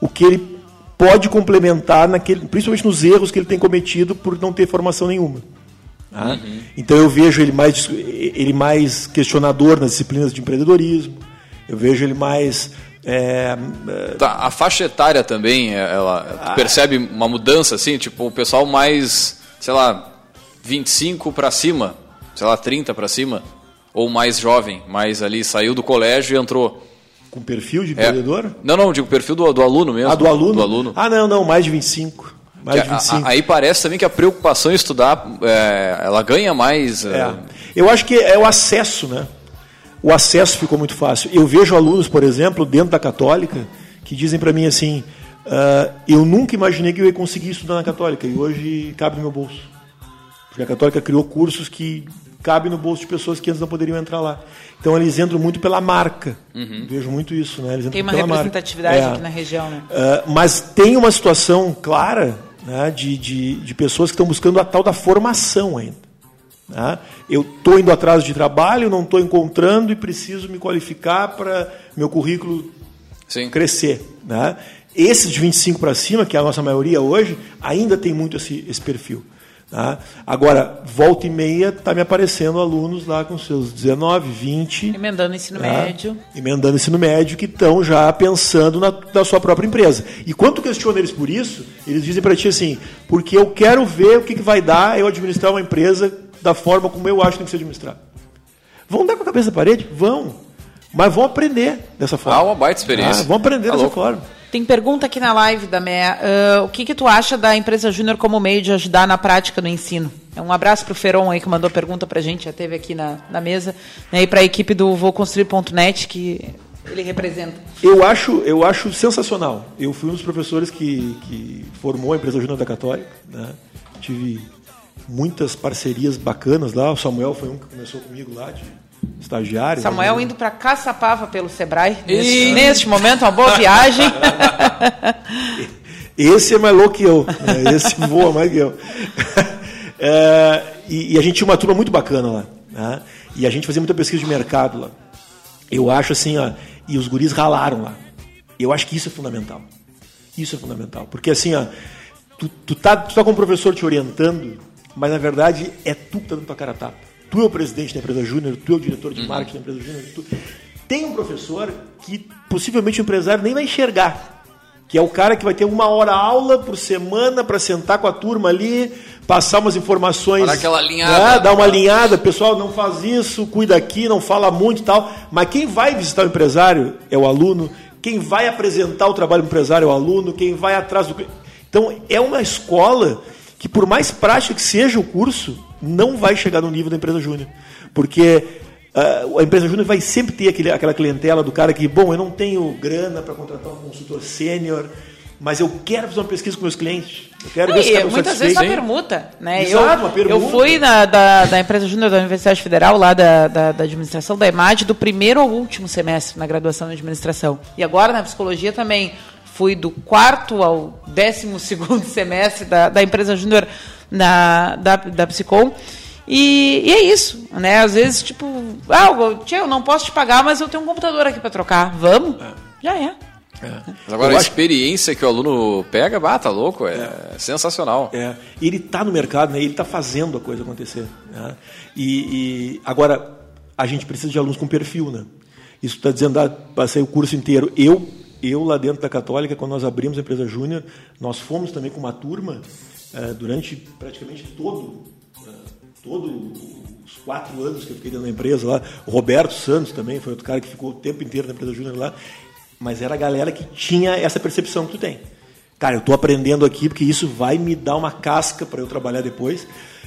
o que ele pode complementar, naquele, principalmente nos erros que ele tem cometido por não ter formação nenhuma. Tá? Uhum. Então eu vejo ele mais, ele mais questionador nas disciplinas de empreendedorismo, eu vejo ele mais. É, é tá, a faixa etária também, é, ela ah, percebe uma mudança assim, tipo o pessoal mais, sei lá, 25 para cima, sei lá, 30 para cima, ou mais jovem, mais ali saiu do colégio e entrou. Com perfil de empreendedor? É. Não, não, digo perfil do, do aluno mesmo. Ah, do aluno? Do aluno. Ah, não, não, mais de 25. Mais de 25. A, aí parece também que a preocupação em estudar, é, ela ganha mais. É. é. Eu acho que é o acesso, né? O acesso ficou muito fácil. Eu vejo alunos, por exemplo, dentro da Católica, que dizem para mim assim: uh, eu nunca imaginei que eu ia conseguir estudar na Católica e hoje cabe no meu bolso. Porque a Católica criou cursos que cabem no bolso de pessoas que antes não poderiam entrar lá. Então eles entram muito pela marca. Uhum. Vejo muito isso, né? Eles tem uma representatividade é. aqui na região, né? Uh, mas tem uma situação clara né, de, de, de pessoas que estão buscando a tal da formação ainda. Né? Eu estou indo atrás de trabalho, não estou encontrando e preciso me qualificar para meu currículo Sim. crescer. Né? Esses de 25 para cima, que é a nossa maioria hoje, ainda tem muito esse, esse perfil. Tá? Agora, volta e meia, está me aparecendo alunos lá com seus 19, 20. Emendando ensino tá? médio. Emendando ensino médio, que estão já pensando na, na, sua própria empresa. E quando tu questiona eles por isso, eles dizem para ti assim: porque eu quero ver o que, que vai dar eu administrar uma empresa da forma como eu acho que tem que ser administrado. Vão dar com a cabeça na parede? Vão. Mas vão aprender dessa forma. Ah, uma baita experiência. Ah, vão aprender tá dessa louco. forma. Tem pergunta aqui na live da MEA. Uh, o que, que tu acha da empresa Júnior como meio de ajudar na prática no ensino? É um abraço para o Feron aí que mandou pergunta para a gente, já teve aqui na, na mesa, né, e para a equipe do VouConstruir.net que ele representa. Eu acho, eu acho sensacional. Eu fui um dos professores que, que formou a empresa Júnior da Católica. Né? Tive muitas parcerias bacanas lá. O Samuel foi um que começou comigo lá de estagiário. Samuel né? indo para Caçapava pelo Sebrae. Neste, neste momento, uma boa viagem. Esse é mais louco que eu. Né? Esse voa mais que eu. É, e, e, a gente tinha uma turma muito bacana lá. Né? E a gente fazia muita pesquisa de mercado lá. Eu acho assim, ó, e os guris ralaram lá. Eu acho que isso é fundamental. Isso é fundamental. Porque assim, ó, tu, tu, tá, tu tá com o professor te orientando, mas na verdade é tu que tá dando tua cara a tapa. Tu é o presidente da empresa júnior, tu é o diretor de uhum. marketing da empresa júnior. Tu... Tem um professor que possivelmente o empresário nem vai enxergar, que é o cara que vai ter uma hora aula por semana para sentar com a turma ali, passar umas informações. Dar aquela alinhada. Né, dar uma alinhada, pessoal, não faz isso, cuida aqui, não fala muito e tal. Mas quem vai visitar o empresário é o aluno, quem vai apresentar o trabalho do empresário é o aluno, quem vai atrás do. Então, é uma escola que, por mais prática que seja o curso, não vai chegar no nível da empresa júnior. Porque uh, a empresa júnior vai sempre ter aquele, aquela clientela do cara que, bom, eu não tenho grana para contratar um consultor sênior, mas eu quero fazer uma pesquisa com meus clientes. Eu quero ver se Muitas vezes uma permuta. Né? Exato, eu, uma permuta. Eu fui na, da, da empresa júnior da Universidade Federal, lá da, da, da, administração da EMAD, do primeiro ao último semestre na graduação de administração. E agora na psicologia também fui do quarto ao décimo segundo semestre da, da empresa júnior da, da Psicom. E, e, é isso, né? Às vezes, tipo, ah, eu, eu não posso te pagar, mas eu tenho um computador aqui para trocar. Vamos? É. Já é. É. Mas agora eu a acho... experiência que o aluno pega, bata tá louco, é, é. sensacional. É. Ele está no mercado, né? ele está fazendo a coisa acontecer. Né? E, e, agora, a gente precisa de alunos com perfil, né? Isso está dizendo, ah, passei o curso inteiro. Eu eu lá dentro da Católica, quando nós abrimos a empresa Júnior, nós fomos também com uma turma durante praticamente todo, uh, todo os quatro anos que eu fiquei dentro da empresa lá. O Roberto Santos também foi outro cara que ficou o tempo inteiro na empresa Júnior lá. Mas era a galera que tinha essa percepção que tu tem. Cara, eu estou aprendendo aqui porque isso vai me dar uma casca para eu trabalhar depois.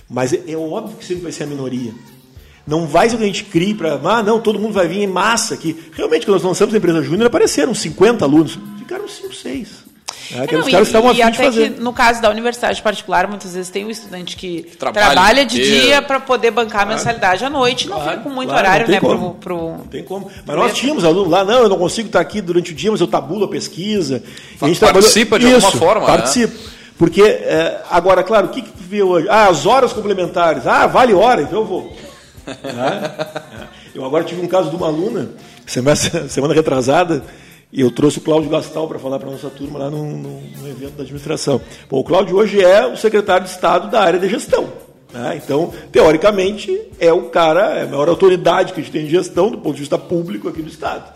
Mas é, é óbvio que sempre vai ser a minoria. Não vai ser o que a gente crie para. Ah, não, todo mundo vai vir em massa aqui. Realmente, quando nós lançamos a empresa júnior, apareceram 50 alunos. Ficaram 5, 6. É, que os caras estavam e afim de até fazer. que no caso da universidade particular, muitas vezes tem um estudante que, trabalha trabalha, de inteiro. dia para poder bancar a mensalidade à noite, não Claro, fica com muito claro, horário, não tem né, como. pro, pro- Não tem como. Mas nós tínhamos alunos lá, não, eu não consigo estar aqui durante o dia, mas eu tabulo a pesquisa. A gente Participa de alguma Isso, forma, né? Participa. Porque, é, agora, claro, o que, que tu vê hoje? Ah, as horas complementares. Ah, vale hora, então eu vou. Né? É. Eu agora tive um caso de uma aluna, semana, semana retrasada, e eu trouxe o Cláudio Gastal para falar para a nossa turma lá num, num- evento da administração. Bom, o Cláudio hoje é o secretário de Estado da área de gestão. né? Então, teoricamente, é o cara, é a maior autoridade que a gente tem em gestão do ponto de vista público aqui do Estado.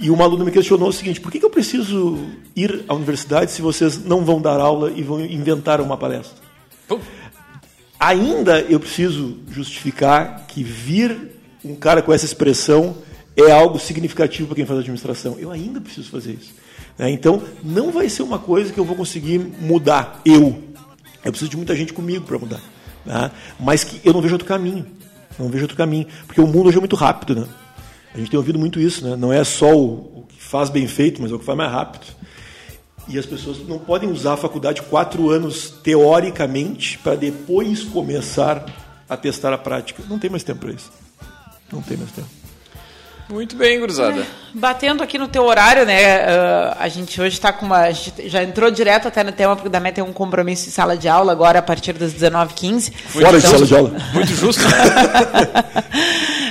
E uma aluna me questionou o seguinte: por que, que eu preciso ir à universidade se vocês não vão dar aula e vão inventar uma palestra? Pum. Ainda eu preciso justificar que vir um cara com essa expressão é algo significativo para quem faz administração. Eu ainda preciso fazer isso. né? Então, não vai ser uma coisa que eu vou conseguir mudar eu. Eu preciso de muita gente comigo para mudar. né? Mas que eu não vejo outro caminho. Não vejo outro caminho. Porque o mundo hoje é muito rápido. Né? A gente tem ouvido muito isso. Né? Não é só o, o que faz bem feito, mas é o que faz mais rápido. E as pessoas não podem usar a faculdade quatro anos teoricamente para depois começar a testar a prática. Não tem mais tempo para isso. Não tem mais tempo. Muito bem, gurizada. Batendo aqui no teu horário, né? ah, a gente hoje está com uma. A gente já entrou direto até no tema, porque da MET tem um compromisso em sala de aula agora a partir das 19h15. Fora de sala de aula. Muito justo.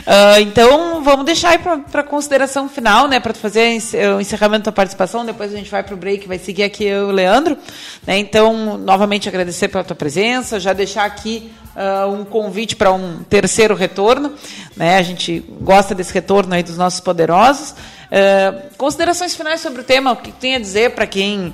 Ah, então, vamos deixar aí para consideração final, né? Para fazer ence- o encerramento da participação. Depois a gente vai para o break, vai seguir aqui eu e o Leandro. Né? Então, novamente agradecer pela tua presença, já deixar aqui ah, um convite para um terceiro retorno. Né? A gente gosta desse retorno aí dos nossos poderosos. Ah, considerações finais sobre o tema, o que tem a dizer para quem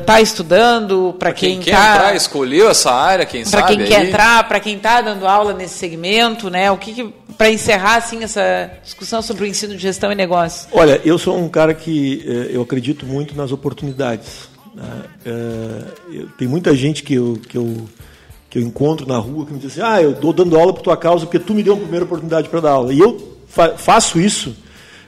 está estudando, para Quem quem quer está entrar, escolheu essa área, quem para sabe. quem quer aí. entrar, para quem está dando aula nesse segmento, né? O que, que para encerrar assim essa discussão sobre o ensino de gestão e negócios? Olha, eu sou um cara que eh, eu acredito muito nas oportunidades. né? Eh, eu- tem muita gente que eu, que, eu, que eu encontro na rua que me diz assim: ah, eu estou dando aula por tua causa porque tu me deu a primeira oportunidade para dar aula. E eu fa- faço isso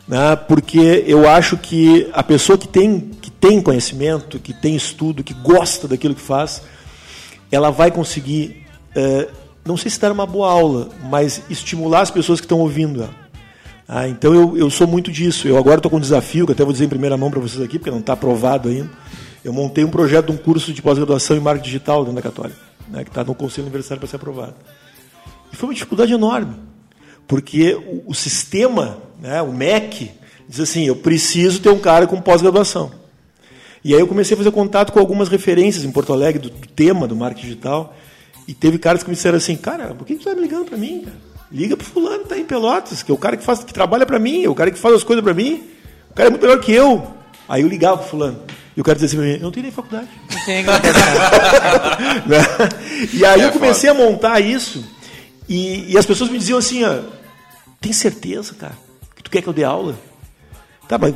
né, porque eu acho que a pessoa que tem, que tem conhecimento, que tem estudo, que gosta daquilo que faz, ela vai conseguir, eh, não sei se dar uma boa aula, mas estimular as pessoas que estão ouvindo ela. Ah, então eu, eu sou muito disso. Eu agora estou com um desafio, que até vou dizer em primeira mão para vocês aqui, porque não está aprovado ainda. Eu montei um projeto de um curso de pós-graduação em marketing digital dentro da Católica, né, que está no Conselho Universitário para ser aprovado. E foi uma dificuldade enorme, porque o, o sistema, né, o MEC, diz assim: eu preciso ter um cara com pós-graduação. E aí eu comecei a fazer contato com algumas referências em Porto Alegre do, do tema do marketing digital. E teve caras que me disseram assim, cara, por que tu tá me ligando para mim? Cara? Liga pro fulano tá em Pelotas, que é o cara que, faz, que trabalha para mim, é o cara que faz as coisas para mim. O cara é muito melhor que eu. Aí eu ligava pro fulano. E o cara dizia assim pra mim, eu não tenho nem faculdade. Né? E aí É eu comecei a montar isso. E, e as pessoas me diziam assim, ó, tem certeza, cara, que tu quer que eu dê aula? Tá, mas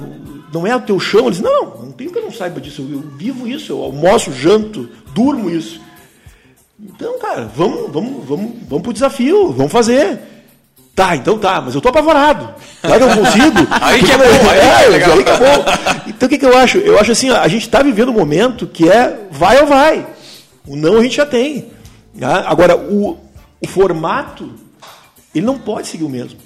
não é o teu chão? Eles não, não tem que eu não saiba disso. Eu, eu vivo isso, eu almoço, janto, durmo isso. Então, cara, vamos, vamos, vamos, vamos pro desafio, vamos fazer. Tá, então tá, mas eu tô apavorado. Claro que eu consigo. Aí que é bom, aí é é, legal. aí que é bom. Então o que, que eu acho? Eu acho assim, a gente está vivendo um momento que é vai ou vai. O não a gente já tem. tá? Agora, o, o formato, ele não pode seguir o mesmo.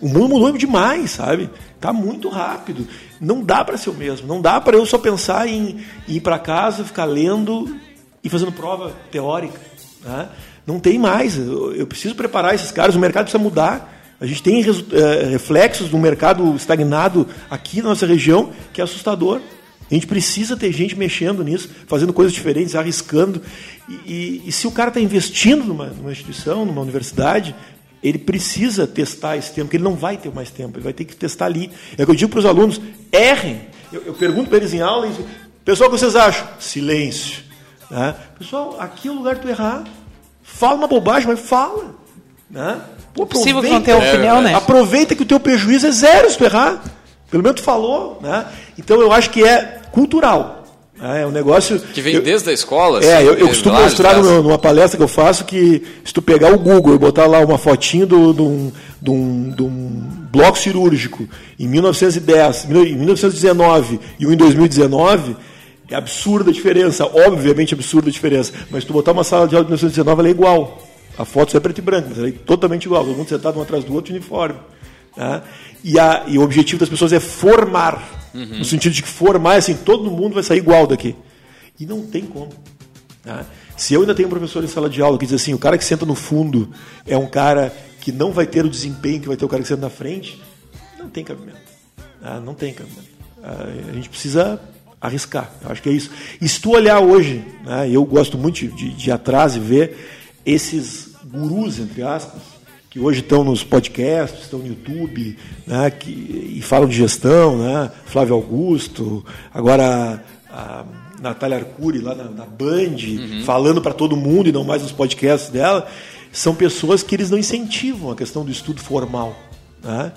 O mundo mudou demais, sabe? Tá muito rápido. Não dá para ser o mesmo. Não dá para eu só pensar em, em ir para casa, ficar lendo e fazendo prova teórica. né? Não tem mais. Eu, preciso preparar esses caras. O mercado precisa mudar. A gente tem eh, reflexos do mercado estagnado aqui na nossa região que é assustador. A gente precisa ter gente mexendo nisso, fazendo coisas diferentes, arriscando. E, e- e se o cara está investindo numa, numa instituição, numa universidade, ele precisa testar esse tempo, porque ele não vai ter mais tempo, ele vai ter que testar ali. É o que eu digo para os alunos: errem. Eu, eu pergunto para eles em aula, pessoal, o que vocês acham? Silêncio. Né? Pessoal, aqui é o lugar de tu errar. Fala uma bobagem, mas fala. Né? Pô, Possível que aproveita- não tenha opinião, né? Aproveita que o teu prejuízo é zero se tu errar. Pelo menos tu falou. Né? Então eu acho que é cultural. né? É um negócio. Que vem eu- desde a escola. é, assim, eu, eu costumo lá mostrar numa, numa palestra que eu faço que se tu pegar o Google e botar lá uma fotinho do- de um, de um- de um bloco cirúrgico em 1910, em 1919 e um em 2019, É absurda a diferença, obviamente absurda a diferença. Mas tu botar uma sala de aula de 1919, ela é igual. A foto é preto e branco, mas ela é totalmente igual. Todo mundo sentado um atrás do outro, uniforme. Né? E, a, e o objetivo das pessoas é formar. Uhum. No sentido de que formar, assim, todo mundo vai sair igual daqui. E não tem como. Né? Se eu ainda tenho um professor em sala de aula que diz assim, o cara que senta no fundo é um cara que não vai ter o desempenho que vai ter o cara que senta na frente, não tem cabimento. Né? Não tem cabimento. A gente precisa arriscar. Eu acho que é isso. E se tu olhar hoje, né, eu gosto muito de, de ir atrás e ver esses gurus, entre aspas, que hoje estão nos podcasts, estão no YouTube, né, que, e falam de gestão, né, Flávio Augusto, agora a, a Natália Arcuri lá na, na Band, uhum. falando para todo mundo e não mais nos podcasts dela, são pessoas que eles não incentivam a questão do estudo formal. Né?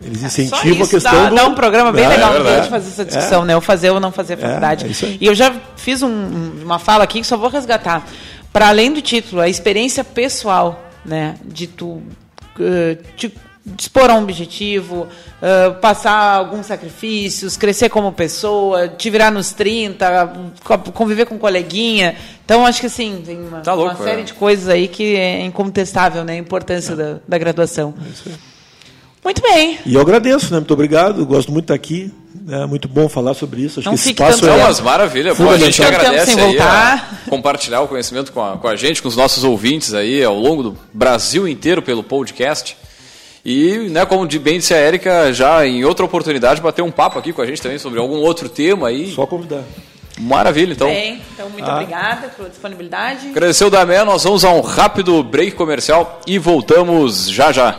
Eles é, incentivam isso, a questão dá, do... Dá um programa bem é, legal é de fazer essa discussão, é. né? O fazer ou não fazer a faculdade. É, e eu já fiz um, uma fala aqui que só vou resgatar. Para além do título, a experiência pessoal, né? De tu uh, te dispor a um objetivo, uh, passar alguns sacrifícios, crescer como pessoa, te virar nos 30, conviver com um coleguinha. Então, acho que assim, tem uma, tá louco, uma série de coisas aí que é incontestável, né? A importância da, da graduação. É isso aí. Muito bem. E eu agradeço, né? Muito obrigado. Gosto muito de estar aqui. É muito bom falar sobre isso. Acho Não que esse espaço é umas maravilha. Pô, a gente agradece aí a compartilhar o conhecimento com a, com a gente, com os nossos ouvintes aí ao longo do Brasil inteiro pelo podcast. E, né, como bem disse a Érica, já em outra oportunidade bater um papo aqui com a gente também sobre algum outro tema aí. Só convidar. Maravilha, então. Bem, então muito ah. obrigada pela disponibilidade. Agradecer o Damé, nós vamos a um rápido break comercial e voltamos já já.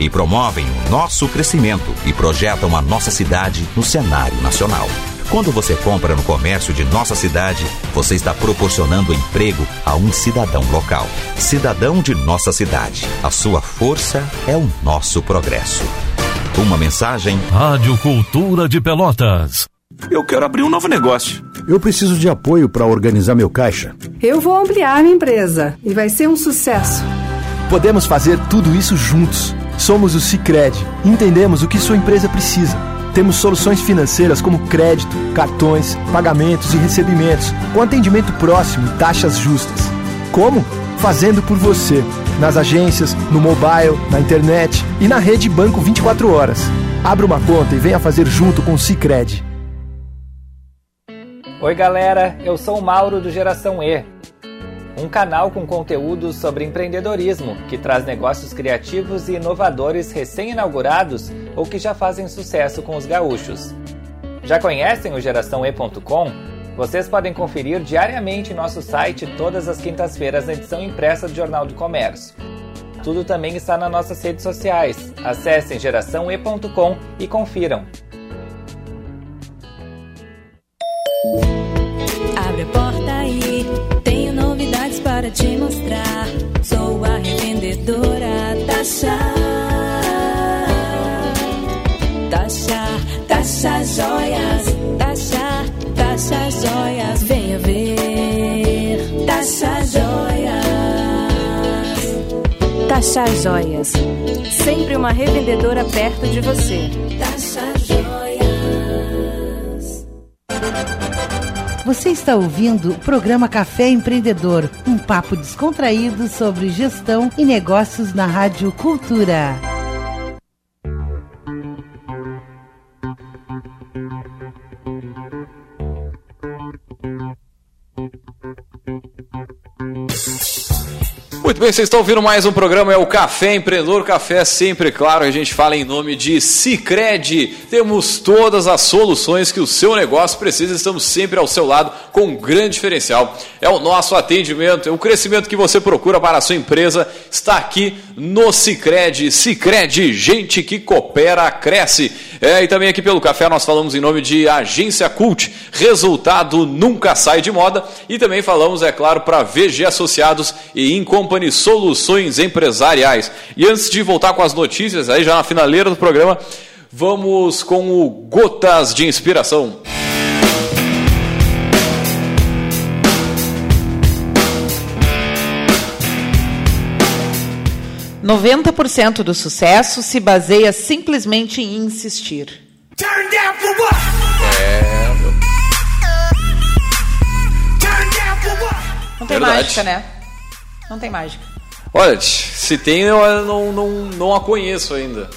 e promovem o nosso crescimento e projetam a nossa cidade no cenário nacional. Quando você compra no comércio de nossa cidade, você está proporcionando emprego a um cidadão local. Cidadão de nossa cidade. A sua força é o nosso progresso. Uma mensagem. Rádio Cultura de Pelotas. Eu quero abrir um novo negócio. Eu preciso de apoio para organizar meu caixa. Eu vou ampliar minha empresa e vai ser um sucesso. Podemos fazer tudo isso juntos. Somos o Cicred. Entendemos o que sua empresa precisa. Temos soluções financeiras como crédito, cartões, pagamentos e recebimentos, com atendimento próximo e taxas justas. Como? Fazendo por você nas agências, no mobile, na internet e na rede Banco 24 horas. Abra uma conta e venha fazer junto com o Cicred. Oi, galera, eu sou o Mauro do Geração E, um canal com conteúdos sobre empreendedorismo que traz negócios criativos e inovadores recém-inaugurados ou que já fazem sucesso com os gaúchos. Já conhecem o GeraçãoE.com? Vocês podem conferir diariamente em nosso site todas as quintas-feiras na edição impressa do Jornal do Comércio. Tudo também está nas nossas redes sociais. Acessem geraçãoe.com e confiram. Tasha Joias, sempre uma revendedora perto de você. Tasha Você está ouvindo o programa Café Empreendedor, um papo descontraído sobre gestão e negócios na Rádio Cultura. Muito bem, vocês estão ouvindo mais um programa, é o Café Empreendedor. Café sempre, claro, a gente fala em nome de Cicred. Temos todas as soluções que o seu negócio precisa, estamos sempre ao seu lado com um grande diferencial. É o nosso atendimento, é o crescimento que você procura para a sua empresa, está aqui no Cicred. Cicred, gente que coopera, cresce. É, e também aqui pelo café nós falamos em nome de Agência Cult. Resultado nunca sai de moda. E também falamos, é claro, para VG Associados e Incom Soluções Empresariais. E antes de voltar com as notícias, aí já na finaleira do programa, vamos com o Gotas de Inspiração. Noventa por cento do sucesso se baseia simplesmente em insistir. É, meu... Não tem Verdade. mágica, né? Não tem mágica. Olha, se tem, eu não, não, não a conheço ainda.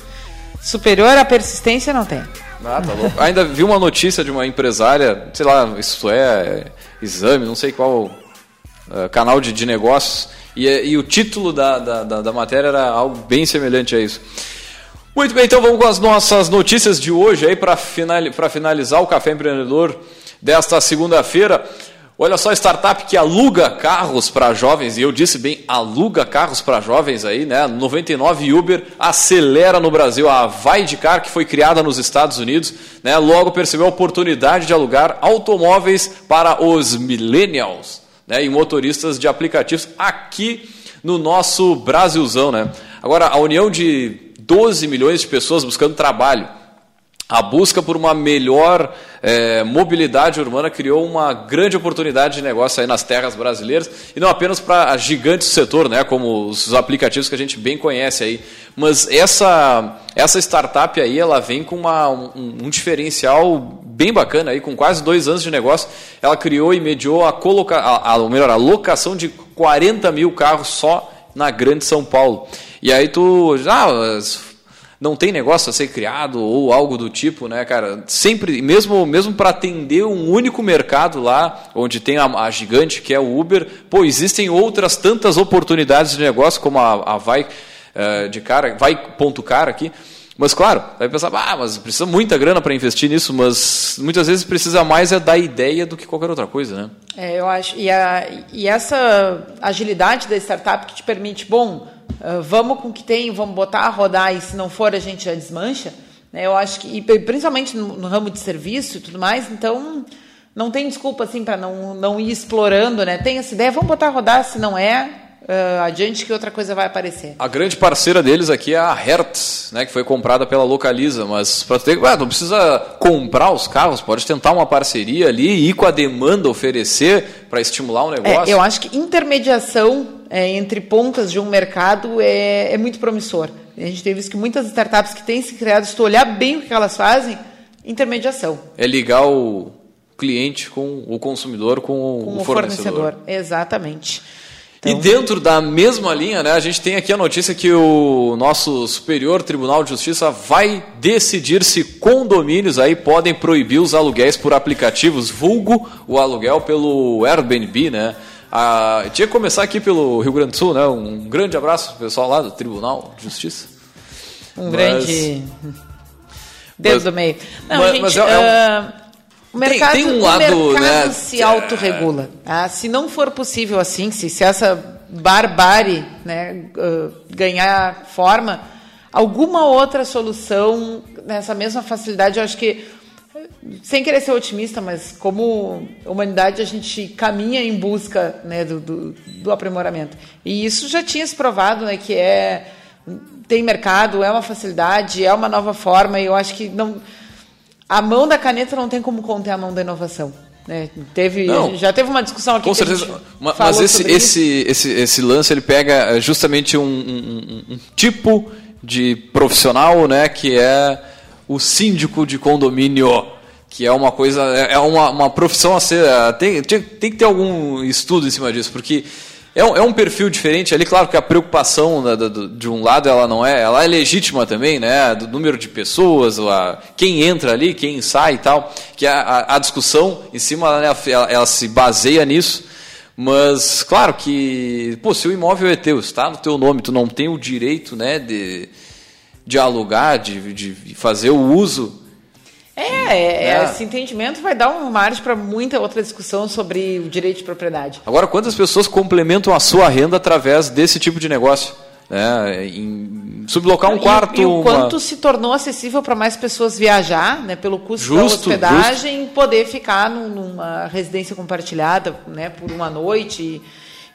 Superior à persistência não tem. Ah, tá louco. Ainda vi uma notícia de uma empresária, sei lá, isso é exame, não sei qual uh, canal de, de negócios, e, e o título da, da, da, da matéria era algo bem semelhante a isso. Muito bem, então vamos com as nossas notícias de hoje aí para finalizar o Café Empreendedor desta segunda-feira. Olha só, startup que aluga carros para jovens, e eu disse bem, aluga carros para jovens aí, né? 99 Uber acelera no Brasil a Vai de Car, que foi criada nos Estados Unidos, né? Logo percebeu a oportunidade de alugar automóveis para os millennials, né? E motoristas de aplicativos aqui no nosso Brasilzão, né? Agora, a união de 12 milhões de pessoas buscando trabalho, a busca por uma melhor é, mobilidade urbana criou uma grande oportunidade de negócio aí nas terras brasileiras. E não apenas para gigantes do setor, né, como os aplicativos que a gente bem conhece aí, mas essa essa startup aí ela vem com uma, um, um diferencial bem bacana aí, com quase dois anos de negócio, ela criou e mediou a coloca, a, a, melhor, a locação de 40 mil carros só na Grande São Paulo. E aí tu, ah, não tem negócio a ser criado ou algo do tipo, né, cara? Sempre, mesmo, mesmo para atender um único mercado lá, onde tem a, a, gigante que é o Uber, pô, existem outras tantas oportunidades de negócio, como a, a Vai uh, de cara, Vai ponto cara aqui. Mas claro, vai pensar, ah, mas precisa muita grana para investir nisso, mas muitas vezes precisa mais é da ideia do que qualquer outra coisa, né? É, eu acho. E, a, e essa agilidade da startup que te permite, bom, Uh, vamos com o que tem, vamos botar a rodar e se não for a gente já desmancha. Né? Eu acho que, e principalmente no, no, ramo de serviço e tudo mais, então não tem desculpa assim para não, não ir explorando, né? Tem essa ideia, vamos botar a rodar, se não é, uh, adiante que outra coisa vai aparecer. A grande parceira deles aqui é a Hertz, né, que foi comprada pela Localiza, mas para ter, ah, não precisa comprar os carros, pode tentar uma parceria ali e ir com a demanda oferecer para estimular o É, negócio. eu acho que intermediação é, entre pontas de um mercado é, é muito promissor. A gente tem visto que muitas startups que têm se criado, se tu olhar bem o que elas fazem, intermediação. É ligar o cliente com o consumidor com, Com o fornecedor. fornecedor. Exatamente. E dentro da mesma linha, né, a gente tem aqui a notícia que o nosso Superior Tribunal de Justiça vai decidir se condomínios aí podem proibir os aluguéis por aplicativos, vulgo o aluguel pelo Airbnb, né? Ah, tinha que começar aqui pelo Rio Grande do Sul, né? Um grande abraço pro pessoal lá do Tribunal de Justiça. Um Mas- grande dedo mas- do meio. Não, mas- gente, mas é- é um- ah, o Tem- mercado, tem um o lado, mercado né, se autorregula. tá? Se não for possível assim, se, se essa barbárie né, ah, ganhar forma, alguma outra solução nessa mesma facilidade, eu acho que sem querer ser otimista, mas como humanidade a gente caminha em busca né, do, do, do aprimoramento. E isso já tinha se provado, né, que é tem mercado, é uma facilidade, é uma nova forma, e eu acho que não a mão da caneta não tem como conter a mão da inovação. Né? Teve, Não. já teve uma discussão aqui Com certeza. Mas esse, esse, esse, esse lance ele pega eh, justamente um, um- um- um tipo de profissional, né, que é o síndico de condomínio, que é uma coisa, é é uma, uma profissão a ser, eh, tem, tem, tem que ter algum estudo em cima disso, porque é um, é um perfil diferente ali, claro que a preocupação da- da- de um lado ela não é, ela é legítima também, né, do número de pessoas, a, quem entra ali, quem sai e tal, que a, a, a discussão em cima, né, ela, ela se baseia nisso, Mas, claro que, pô, se o imóvel é teu, está no teu nome, tu não tem o direito, né, de, de alugar, de, de fazer o uso. É, é, é. esse entendimento vai dar uma margem para muita outra discussão sobre o direito de propriedade. Agora, quantas pessoas complementam a sua renda através desse tipo de negócio? né, em sublocar um quarto. E, e o quanto se tornou acessível para mais pessoas viajar, né, pelo custo justo, da hospedagem, justo. poder ficar num, numa residência compartilhada, né, por uma noite.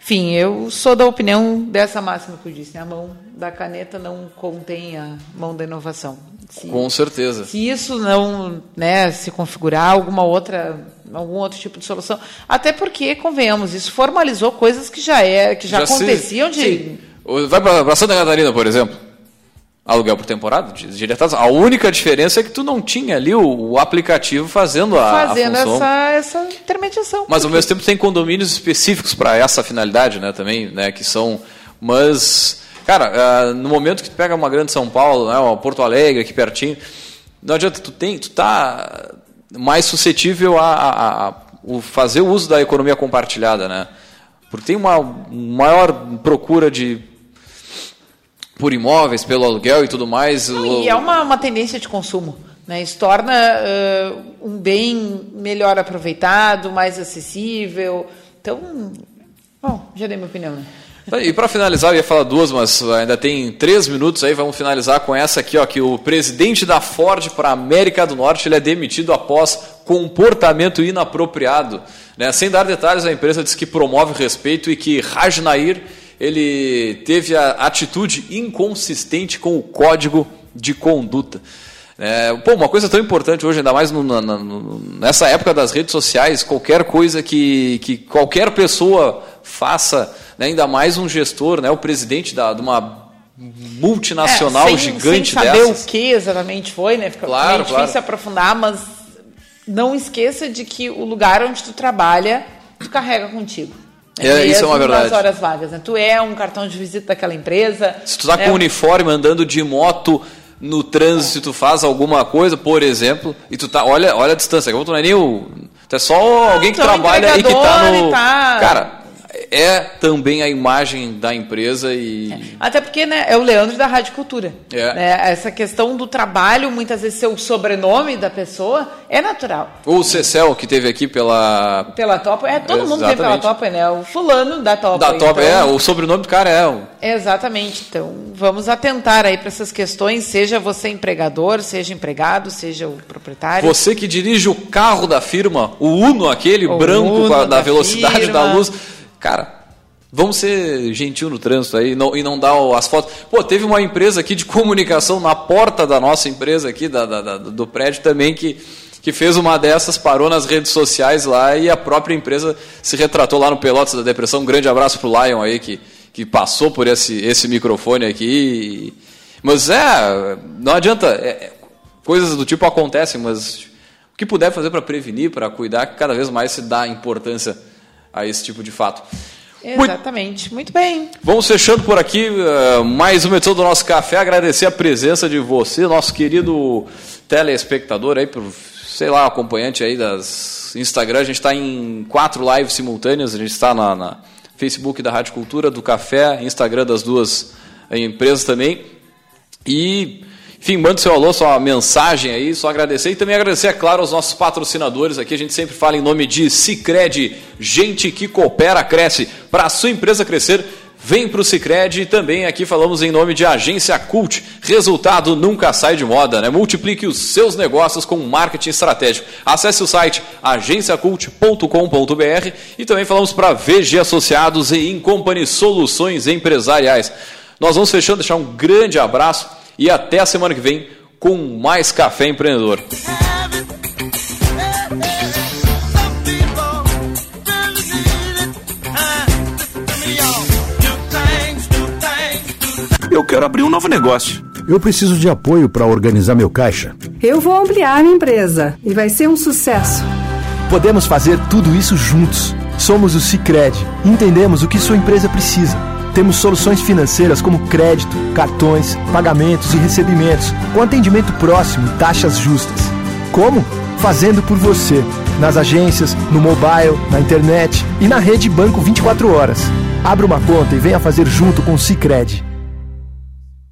Enfim, eu sou da opinião dessa máxima que eu disse: né, a mão da caneta não contém a mão da inovação. Se, Com certeza. Se isso não né, se configurar alguma outra algum outro tipo de solução, até porque convenhamos, isso formalizou coisas que já é que já, já aconteciam se, de sim Vai para Santa Catarina, por exemplo. Aluguel por temporada, diretados. A única diferença é que tu não tinha ali o, o aplicativo fazendo a, fazendo a. Essa, essa intermediação. Mas ao mesmo tempo tem condomínios específicos para essa finalidade, né, também, né, que são... Mas, cara, uh, no momento que tu pega uma grande São Paulo, né, uma Porto Alegre aqui pertinho, não adianta, tu tem, tu tá mais suscetível a, a, a fazer o uso da economia compartilhada, né? Porque tem uma maior procura de por imóveis, pelo aluguel e tudo mais. Não, e é uma, uma tendência de consumo. Né? Isso torna uh, um bem melhor aproveitado, mais acessível. Então, bom, já dei minha opinião. Né? E para finalizar, eu ia falar duas, mas ainda tem três minutos aí, vamos finalizar com essa aqui, ó, que o presidente da Ford para a América do Norte ele é demitido após comportamento inapropriado. Né? Sem dar detalhes, a empresa diz que promove respeito e que Rajnair ele teve a atitude inconsistente com o código de conduta. É, pô, uma coisa tão importante hoje, ainda mais no, na, no, nessa época das redes sociais, qualquer coisa que, que qualquer pessoa faça, né, ainda mais um gestor, né, o presidente da, de uma multinacional é, sem, gigante sem saber dessas. o que exatamente foi, né? Fica claro, difícil claro. aprofundar, mas não esqueça de que o lugar onde tu trabalha, tu carrega contigo. É, isso é uma verdade. horas vagas, né? Tu é um cartão de visita daquela empresa. Se tu tá com é... uniforme andando de moto no trânsito, se tu faz alguma coisa, por exemplo, e tu tá, olha, olha a distância, como tu não é nem o, tu é só alguém que trabalha e que tá no, tá... cara, é também a imagem da empresa e. É. Até porque né, é o Leandro da Rádio Cultura. É. Né? Essa questão do trabalho, muitas vezes ser o sobrenome da pessoa, é natural. Ou o Cecel, que teve aqui pela. Pela Top. É, todo mundo tem pela Top, né? O fulano da Top. Da Top, então... é, o sobrenome do cara é. O... Exatamente. Então, vamos atentar aí para essas questões, seja você empregador, seja empregado, seja o proprietário. Você que dirige o carro da firma, o Uno, aquele o branco Uno da, da velocidade firma. da luz Cara, vamos ser gentil no trânsito aí não, e não dar as fotos. Pô, teve uma empresa aqui de comunicação na porta da nossa empresa aqui, da, da, da, do prédio também, que, que fez uma dessas, parou nas redes sociais lá e a própria empresa se retratou lá no Pelotas da Depressão. Um grande abraço pro Lion aí, que, que passou por esse, esse microfone aqui. Mas é, não adianta, é, é coisas do tipo acontecem, mas o que puder fazer para prevenir, para cuidar, que cada vez mais se dá importância a esse tipo de fato. Exatamente. Muito bem. Vamos fechando por aqui uh, mais uma edição do nosso café. Agradecer a presença de você, nosso querido telespectador aí, por, sei lá, acompanhante aí das Instagram. A gente está em quatro lives simultâneas. A gente está na, na, Facebook da Rádio Cultura, do Café, Instagram das duas empresas também. E enfim, mande seu alô, sua mensagem aí, só agradecer. E também agradecer, é claro, aos nossos patrocinadores aqui. A gente sempre fala em nome de Cicred, gente que coopera, cresce. Para a sua empresa crescer, vem para o Cicred. E também aqui falamos em nome de Agência Cult. Resultado nunca sai de moda, né? Multiplique os seus negócios com marketing estratégico. Acesse o site agenciacult.com.br e também falamos para VG Associados e Incompany Soluções Empresariais. Nós vamos fechando, deixar um grande abraço e até a semana que vem com mais Café Empreendedor. Eu quero abrir um novo negócio. Eu preciso de apoio para organizar meu caixa. Eu vou ampliar minha empresa e vai ser um sucesso. Podemos fazer tudo isso juntos. Somos o Cicred. Entendemos o que sua empresa precisa temos soluções financeiras como crédito, cartões, pagamentos e recebimentos, com atendimento próximo e taxas justas. Como? Fazendo por você. nas agências, no mobile, na internet e na rede Banco 24 horas. Abra uma conta e venha fazer junto com o Cicred.